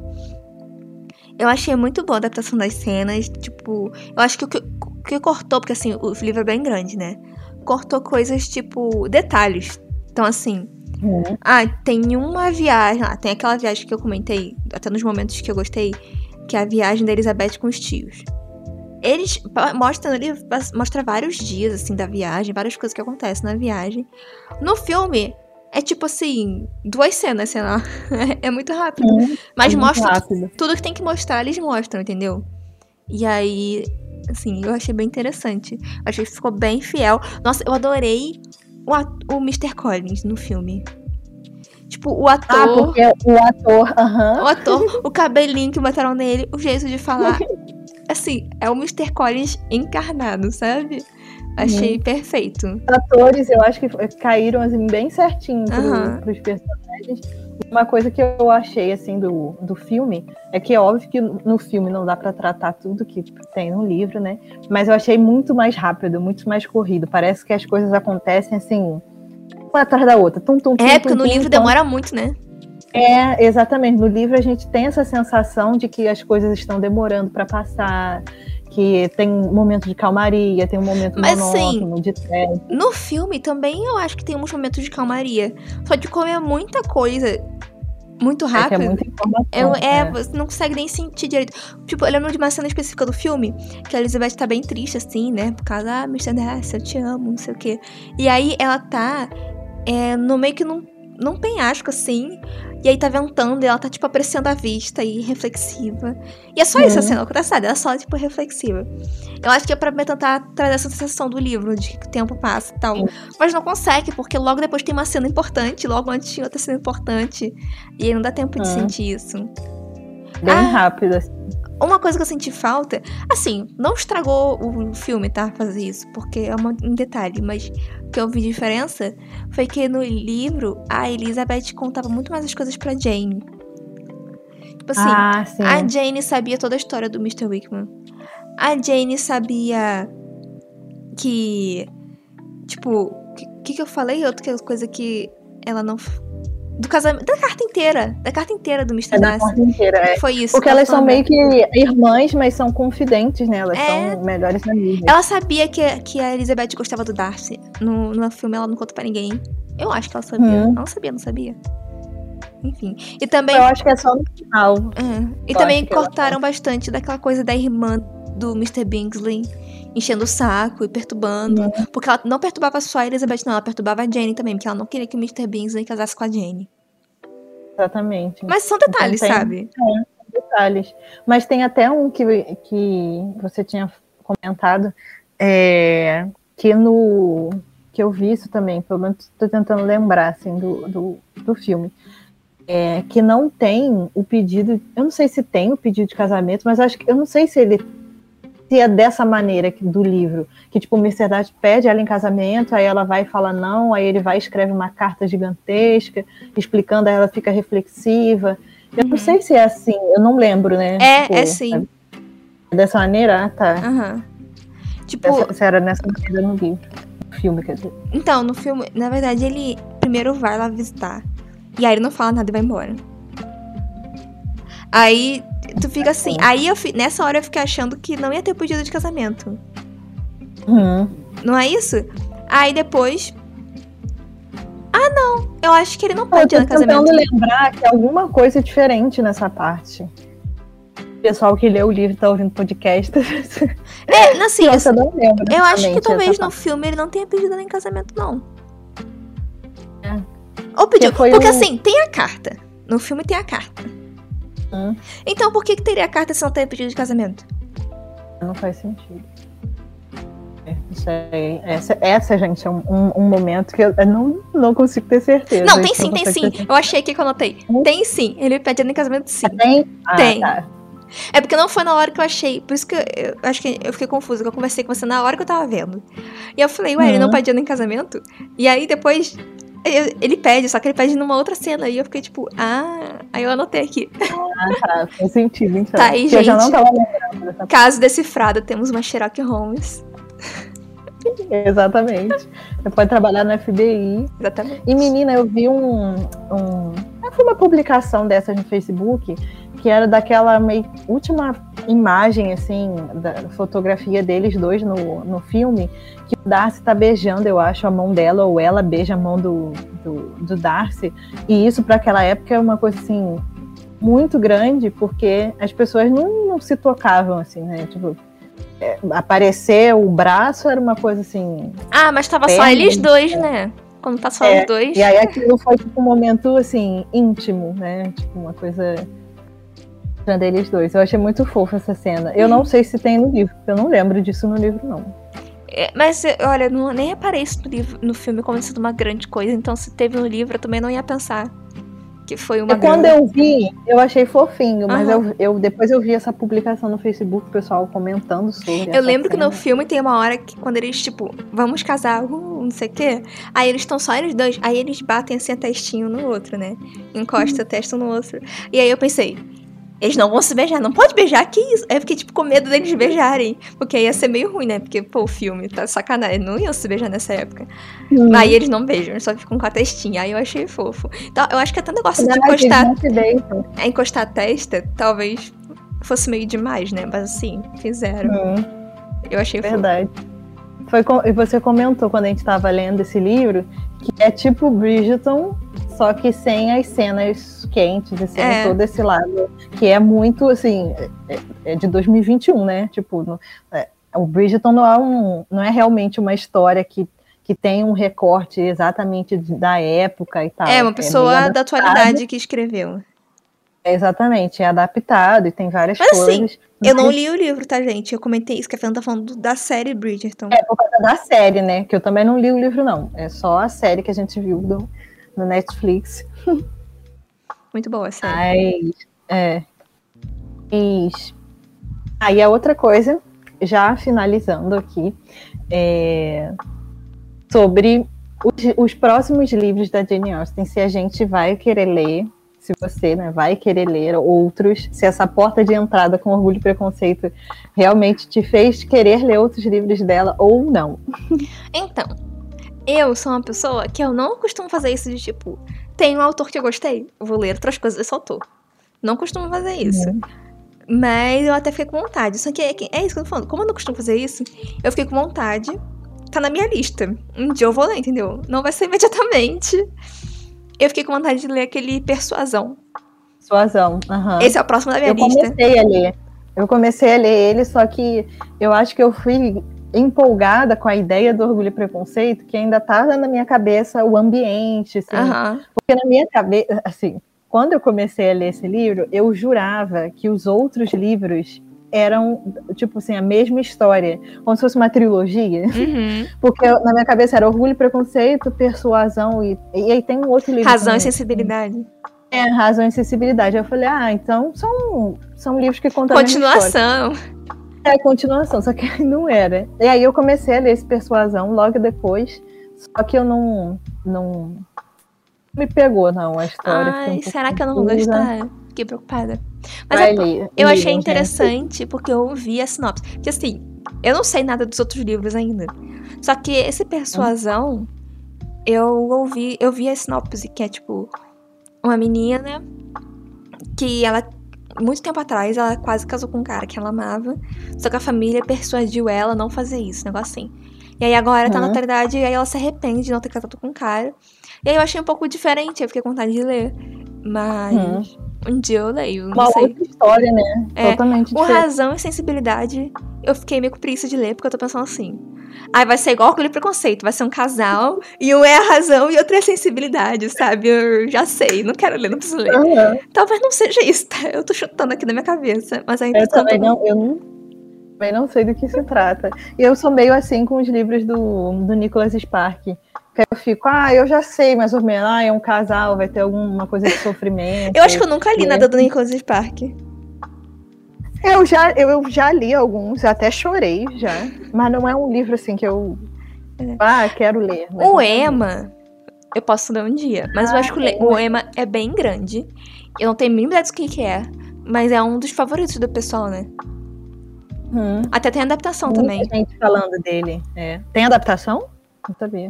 Eu achei muito boa a adaptação das cenas. Tipo, eu acho que o que, o que cortou, porque assim, o livro é bem grande, né? Cortou coisas tipo detalhes. Então, assim, Uhum. Ah, tem uma viagem. Ah, tem aquela viagem que eu comentei, até nos momentos que eu gostei, que é a viagem da Elizabeth com os tios. Eles mostram ali, mostra vários dias, assim, da viagem, várias coisas que acontecem na viagem. No filme, é tipo assim, duas cenas, sei lá. é muito rápido. Hum, Mas é mostra tudo que tem que mostrar, eles mostram, entendeu? E aí, assim, eu achei bem interessante. Achei que ficou bem fiel. Nossa, eu adorei o, o Mr. Collins no filme. Tipo, o ator. Ah, porque o ator. Uhum. O ator, o cabelinho que botaram nele, o jeito de falar. assim, é o Mr. Collins encarnado, sabe? Achei uhum. perfeito. Os atores, eu acho que caíram assim, bem certinho pro, uhum. pros personagens. Uma coisa que eu achei assim do, do filme é que é óbvio que no filme não dá para tratar tudo que tem no livro, né? Mas eu achei muito mais rápido, muito mais corrido. Parece que as coisas acontecem assim uma atrás da outra. Tum, tum, tum, é, porque no livro demora muito, né? É, exatamente. No livro a gente tem essa sensação de que as coisas estão demorando para passar, que tem um momento de calmaria, tem um momento Mas, monótono, de tempo. No filme também eu acho que tem uns momentos de calmaria. Só de comer muita coisa muito rápido. É, é muita informação, eu, é, é, você não consegue nem sentir direito. Tipo, eu lembro de uma cena específica do filme, que a Elizabeth tá bem triste, assim, né? Por causa, ah, Mr. Darcy, eu te amo, não sei o quê. E aí ela tá é, no meio que num, num penhasco, assim. E aí tá ventando e ela tá, tipo, apreciando a vista e reflexiva. E é só isso a cena, engraçado, ela é só, tipo, reflexiva. Eu acho que é pra tentar trazer essa sensação do livro, de que o tempo passa e tal. Sim. Mas não consegue, porque logo depois tem uma cena importante, logo antes tinha outra cena importante. E aí não dá tempo de sentir isso. Bem ah, rápido, assim. Uma coisa que eu senti falta, assim, não estragou o filme, tá? Fazer isso, porque é um detalhe, mas o que eu vi diferença foi que no livro a Elizabeth contava muito mais as coisas pra Jane. Tipo assim, ah, a Jane sabia toda a história do Mr. Wickman. A Jane sabia que. Tipo, o que, que, que eu falei? Outra coisa que ela não do casamento. Da carta inteira. Da carta inteira do Mr. É da carta inteira, é. Foi isso. Porque elas são meio que irmãs, mas são confidentes, né? Elas é... são melhores amigas. Ela sabia que, que a Elizabeth gostava do Darcy. No, no filme ela não conta pra ninguém. Eu acho que ela sabia. Hum. Ela não sabia, não sabia. Enfim. E também. Eu acho que é só no final. É. E Eu também cortaram bastante daquela coisa da irmã do Mr. Bingsley enchendo o saco e perturbando. Uhum. Porque ela não perturbava só a Elizabeth, não, ela perturbava a Jane também, porque ela não queria que o Mr. Bingsley casasse com a Jane. Exatamente. Mas são detalhes, então, tem, sabe? É, detalhes. Mas tem até um que, que você tinha comentado, é, que no que eu vi isso também, pelo menos estou tentando lembrar assim, do, do, do filme. É, que não tem o pedido, eu não sei se tem o pedido de casamento, mas acho que eu não sei se ele é dessa maneira do livro, que tipo, o Mercedes pede ela em casamento, aí ela vai e fala não, aí ele vai e escreve uma carta gigantesca, explicando, aí ela fica reflexiva. Eu uhum. não sei se é assim, eu não lembro, né? É, tipo, é sim. Dessa maneira? Ah, tá. Uhum. Tipo, Essa, se era nessa maneira no livro. No filme, quer dizer. Então, no filme, na verdade, ele primeiro vai lá visitar. E aí ele não fala nada e vai embora. Aí tu fica assim. Aí eu nessa hora eu fiquei achando que não ia ter pedido de casamento. Uhum. Não é isso? Aí depois Eu acho que ele não Eu pode ir tô no casamento. tentando lembrar que alguma coisa é diferente nessa parte. Pessoal que lê o livro tá ouvindo podcast. É, assim, Nossa, eu não lembro. eu acho que talvez no parte. filme ele não tenha pedido ela em casamento, não. É. Ou pediu. Porque Porque um- assim, tem a carta. No filme tem a carta. Hum. Então por que, que teria a carta se não tem pedido de casamento? Não faz sentido. É, Isso aí, essa, essa, gente, é um, um- momento que eu não, não consigo ter certeza. Não, tem sim, tem sim. Eu achei aqui que eu anotei. Hum? Tem sim. Ele pede ela em casamento sim. certeza. Tem? Ah, Tem. tá. É porque não foi na hora que eu achei. Por isso que eu, eu acho que eu fiquei confusa. Que eu conversei com você na hora que eu tava vendo. E eu falei, ué, ele não Uhum. pediu ela em casamento? E aí depois. Ele pede, só que ele pede numa outra cena. E eu fiquei tipo, ah. Aí eu anotei aqui. Ah, tá. Faz sentido, então. Tá aí, Porque Eu já não gente. tava lembrando dessa Caso decifrado, temos uma Sherlock Holmes. Exatamente. Você pode trabalhar no FBI. Exatamente. E, menina, eu vi um. um foi uma publicação dessas no Facebook que era daquela meio, última imagem, assim, da fotografia deles dois no, no filme, que o Darcy tá beijando, eu acho, a mão dela, ou ela beija a mão do, do, do Darcy. E isso, para aquela época, é uma coisa, assim, muito grande, porque as pessoas não, não se tocavam, assim, né? Tipo, é, aparecer o braço era uma coisa assim. Ah, mas tava só eles dois, né? Quando tá só É, os dois. E aí aquilo foi tipo um momento assim, íntimo, né? Tipo, uma coisa pra deles dois. Eu achei muito fofa essa cena. Eu não sei se tem no livro, porque eu não lembro disso no livro, não. É, Mas, eh, olha, não, nem reparei isso no, livro, no filme como sendo uma grande coisa. Então, se teve no livro, eu também não ia pensar que foi uma quando grande... eu vi, eu achei fofinho, mas eu, eu depois eu vi essa publicação no Facebook, o pessoal comentando sobre. Eu lembro que cena. no filme tem uma hora que quando eles, tipo, vamos casar, uh, não sei o quê. Aí eles estão só eles dois. Aí eles batem assim a testinho no outro, né? Encosta a testa no outro. E aí eu pensei, eles não vão se beijar, não pode beijar, que isso? Eu fiquei, tipo, com medo deles beijarem. Porque aí ia ser meio ruim, né? Porque, pô, o filme tá sacanagem. Não iam se beijar nessa época. Hum. Aí eles não beijam, eles só ficam com a testinha. Aí eu achei fofo. Então, eu acho que até o negócio de Verdade, encostar, não se beijam. é, encostar a testa, talvez fosse meio demais, né? Mas assim, fizeram. Hum. Eu achei fofo. Foi e você comentou quando a gente estava lendo esse livro que é tipo Bridgerton, só que sem as cenas quentes, assim, É. todo esse lado, que é muito assim, é, é de 2021, né? Tipo, no- é, o Bridgerton não é, um, não é realmente uma história que, que tem um recorte exatamente da época e tal. É, uma pessoa meio da atualidade que escreveu. É, exatamente, é adaptado e tem várias Mas, assim, coisas. Eu não li o livro, tá, gente? Eu comentei isso, que a Fernanda tá falando da série Bridgerton. É por causa da série, né? Que eu também não li o livro, não. É só a série que a gente viu do, no Netflix. Muito boa a série. Mas, é. Mas, aí a outra coisa, já finalizando aqui, é sobre os, os próximos livros da Jane Austen, se a gente vai querer ler, se você né, vai querer ler outros, se essa porta de entrada com orgulho e preconceito realmente te fez querer ler outros livros dela ou não. Então, eu sou uma pessoa que eu não costumo fazer isso de tipo, tem um autor que eu gostei, eu vou ler outras coisas desse autor. Não costumo fazer isso. Mas eu até fiquei com vontade. Só que é, é isso que eu tô falando. Como eu não costumo fazer isso, eu fiquei com vontade. Tá na minha lista. Um dia eu vou ler, entendeu? Não vai ser imediatamente. Eu fiquei com vontade de ler aquele Persuasão. Suazão. aham. Esse é o próximo da minha eu lista. comecei a ler. Eu comecei a ler ele, só que eu acho que eu fui empolgada com a ideia do orgulho e preconceito, que ainda estava na minha cabeça o ambiente, assim, Aham. porque na minha cabeça, assim, quando eu comecei a ler esse livro, eu jurava que os outros livros eram, tipo assim, a mesma história, como se fosse uma trilogia, Uhum. porque na minha cabeça era orgulho e preconceito, persuasão e, e aí tem um outro livro Razão e também. sensibilidade. É, razão e sensibilidade. Eu falei, ah, então são, são livros que contam a mesma história. Continuação. É, continuação, só que não era. E aí eu comecei a ler esse Persuasão logo depois, só que eu não, não me pegou, não, a história. Um Ai, pouco será que eu não vou gostar? Fiquei preocupada. Mas Vai é- ler, eu leiam, achei gente. interessante porque eu ouvi a sinopse. Porque assim, eu não sei nada dos outros livros ainda. Só que esse Persuasão, eu ouvi, eu vi a sinopse, que é tipo uma menina que ela muito tempo atrás ela quase casou com um cara que ela amava, só que a família persuadiu ela a não fazer isso, um negócio assim. E aí agora tá na Uhum. atualidade e aí ela se arrepende de não ter casado com o cara. E aí eu achei um pouco diferente, eu fiquei com vontade de ler. Mas Hum. Um dia eu leio, Uma sei. outra história, né? É, Totalmente O diferente. Razão e Sensibilidade, eu fiquei meio com preguiça de ler, porque eu tô pensando assim. Aí vai ser igual aquele preconceito, vai ser um casal, e um é a razão e outro é a sensibilidade, sabe? Eu já sei, não quero ler, não preciso ler. Aham. Talvez não seja isso, tá? Eu tô chutando aqui na minha cabeça, mas a Eu também não, eu não, também não sei do que se trata. E eu sou meio assim com os livros do, do Nicholas Spark. Que eu fico, ah, eu já sei mais ou menos, ah, é um casal, vai ter alguma coisa de sofrimento. Eu acho que eu nunca li É. nada do Nicholas Spark. Eu já, eu, eu já li alguns, até chorei já. Mas não é um livro assim que eu. É. Ah, quero ler. O. Ema, eu posso ler um dia, mas eu Ah, acho que é. o Ema é bem grande. Eu não tenho nem ideia do que, que é, mas é um dos favoritos do pessoal, né? Hum, Até tem adaptação muita também. gente falando dele. É. Tem adaptação? Não sabia.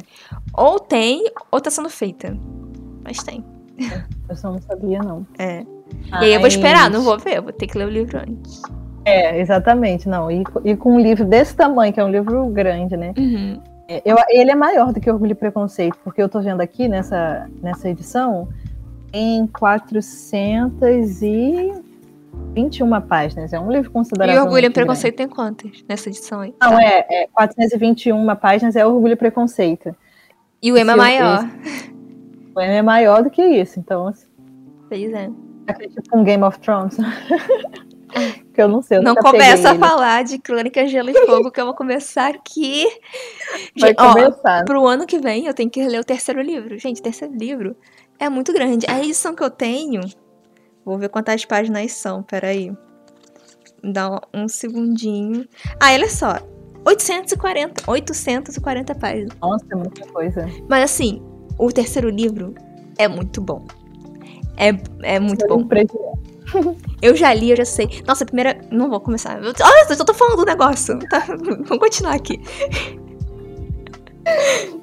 Ou tem, ou tá sendo feita. Mas tem. Eu só não sabia, não. É. E aí eu vou Mas- esperar, não vou ver, eu vou ter que ler o livro antes. É, exatamente, não. E, e com um livro desse tamanho, que é um livro grande, né? Uhum. É, Eu, ele é maior do que Orgulho e Preconceito, porque eu tô vendo aqui nessa, nessa edição em 421 páginas. É um livro E considerado. o Orgulho e Preconceito tem quantas nessa edição aí? Não, Tá. é, é 421 páginas é Orgulho e Preconceito. E o Ema é Esse- maior. O M é maior do que isso, então assim, Pois é. é tipo um Game of Thrones. que eu não sei. Eu Não começa a falar de Crônicas Gelo e Fogo, que eu vou começar aqui. Vai Gente, ó, começar. pro ano que vem eu tenho que ler o terceiro livro. Gente, terceiro livro é muito grande. A edição que eu tenho. Vou ver quantas páginas são, peraí. Dá um, segundinho. Ah, olha só. 840. 840 páginas. Nossa, é muita coisa. Mas assim, o terceiro livro é muito bom. É, é muito bom. Eu já li, eu já sei. Nossa, a primeira. Não vou começar. Olha, eu só tô falando do negócio. Tá? Vamos continuar aqui.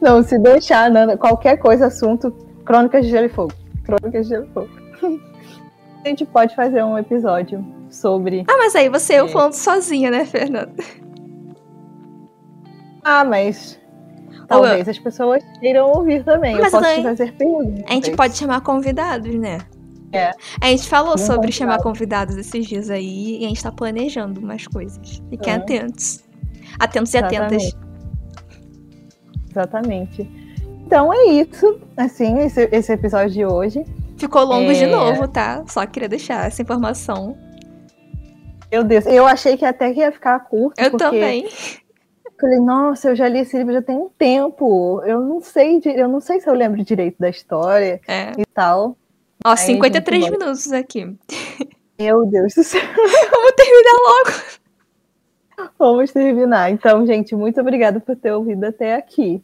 Não, se deixar, Nana, qualquer coisa, assunto, Crônicas de Gelo e Fogo. Crônicas de Gelo e Fogo. A gente pode fazer um episódio sobre. Ah, mas aí você eu É. falando sozinha, né, Fernanda? Ah, mas. Talvez as pessoas queiram ouvir também. Mas eu posso te fazer perguntas. A gente pode chamar convidados, né? É. A gente falou sobre chamar convidados esses dias aí e a gente tá planejando umas coisas. Fiquem É. atentos. Atentos e atentas. Exatamente. Exatamente. Então é isso. Assim, esse, esse episódio de hoje. Ficou longo de É. novo, tá? Só queria deixar essa informação. Meu Deus, eu achei que até que ia ficar curto. Eu porque também. eu Falei, nossa, eu já li esse livro já tem um tempo. Eu não sei, eu não sei se eu lembro direito da história É. e tal. Ó, Aí, 53 gente, minutos aqui. Meu Deus do céu. Vamos terminar logo. Vamos terminar. Então, gente, muito obrigada por ter ouvido até aqui.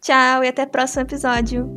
Tchau e até o próximo episódio.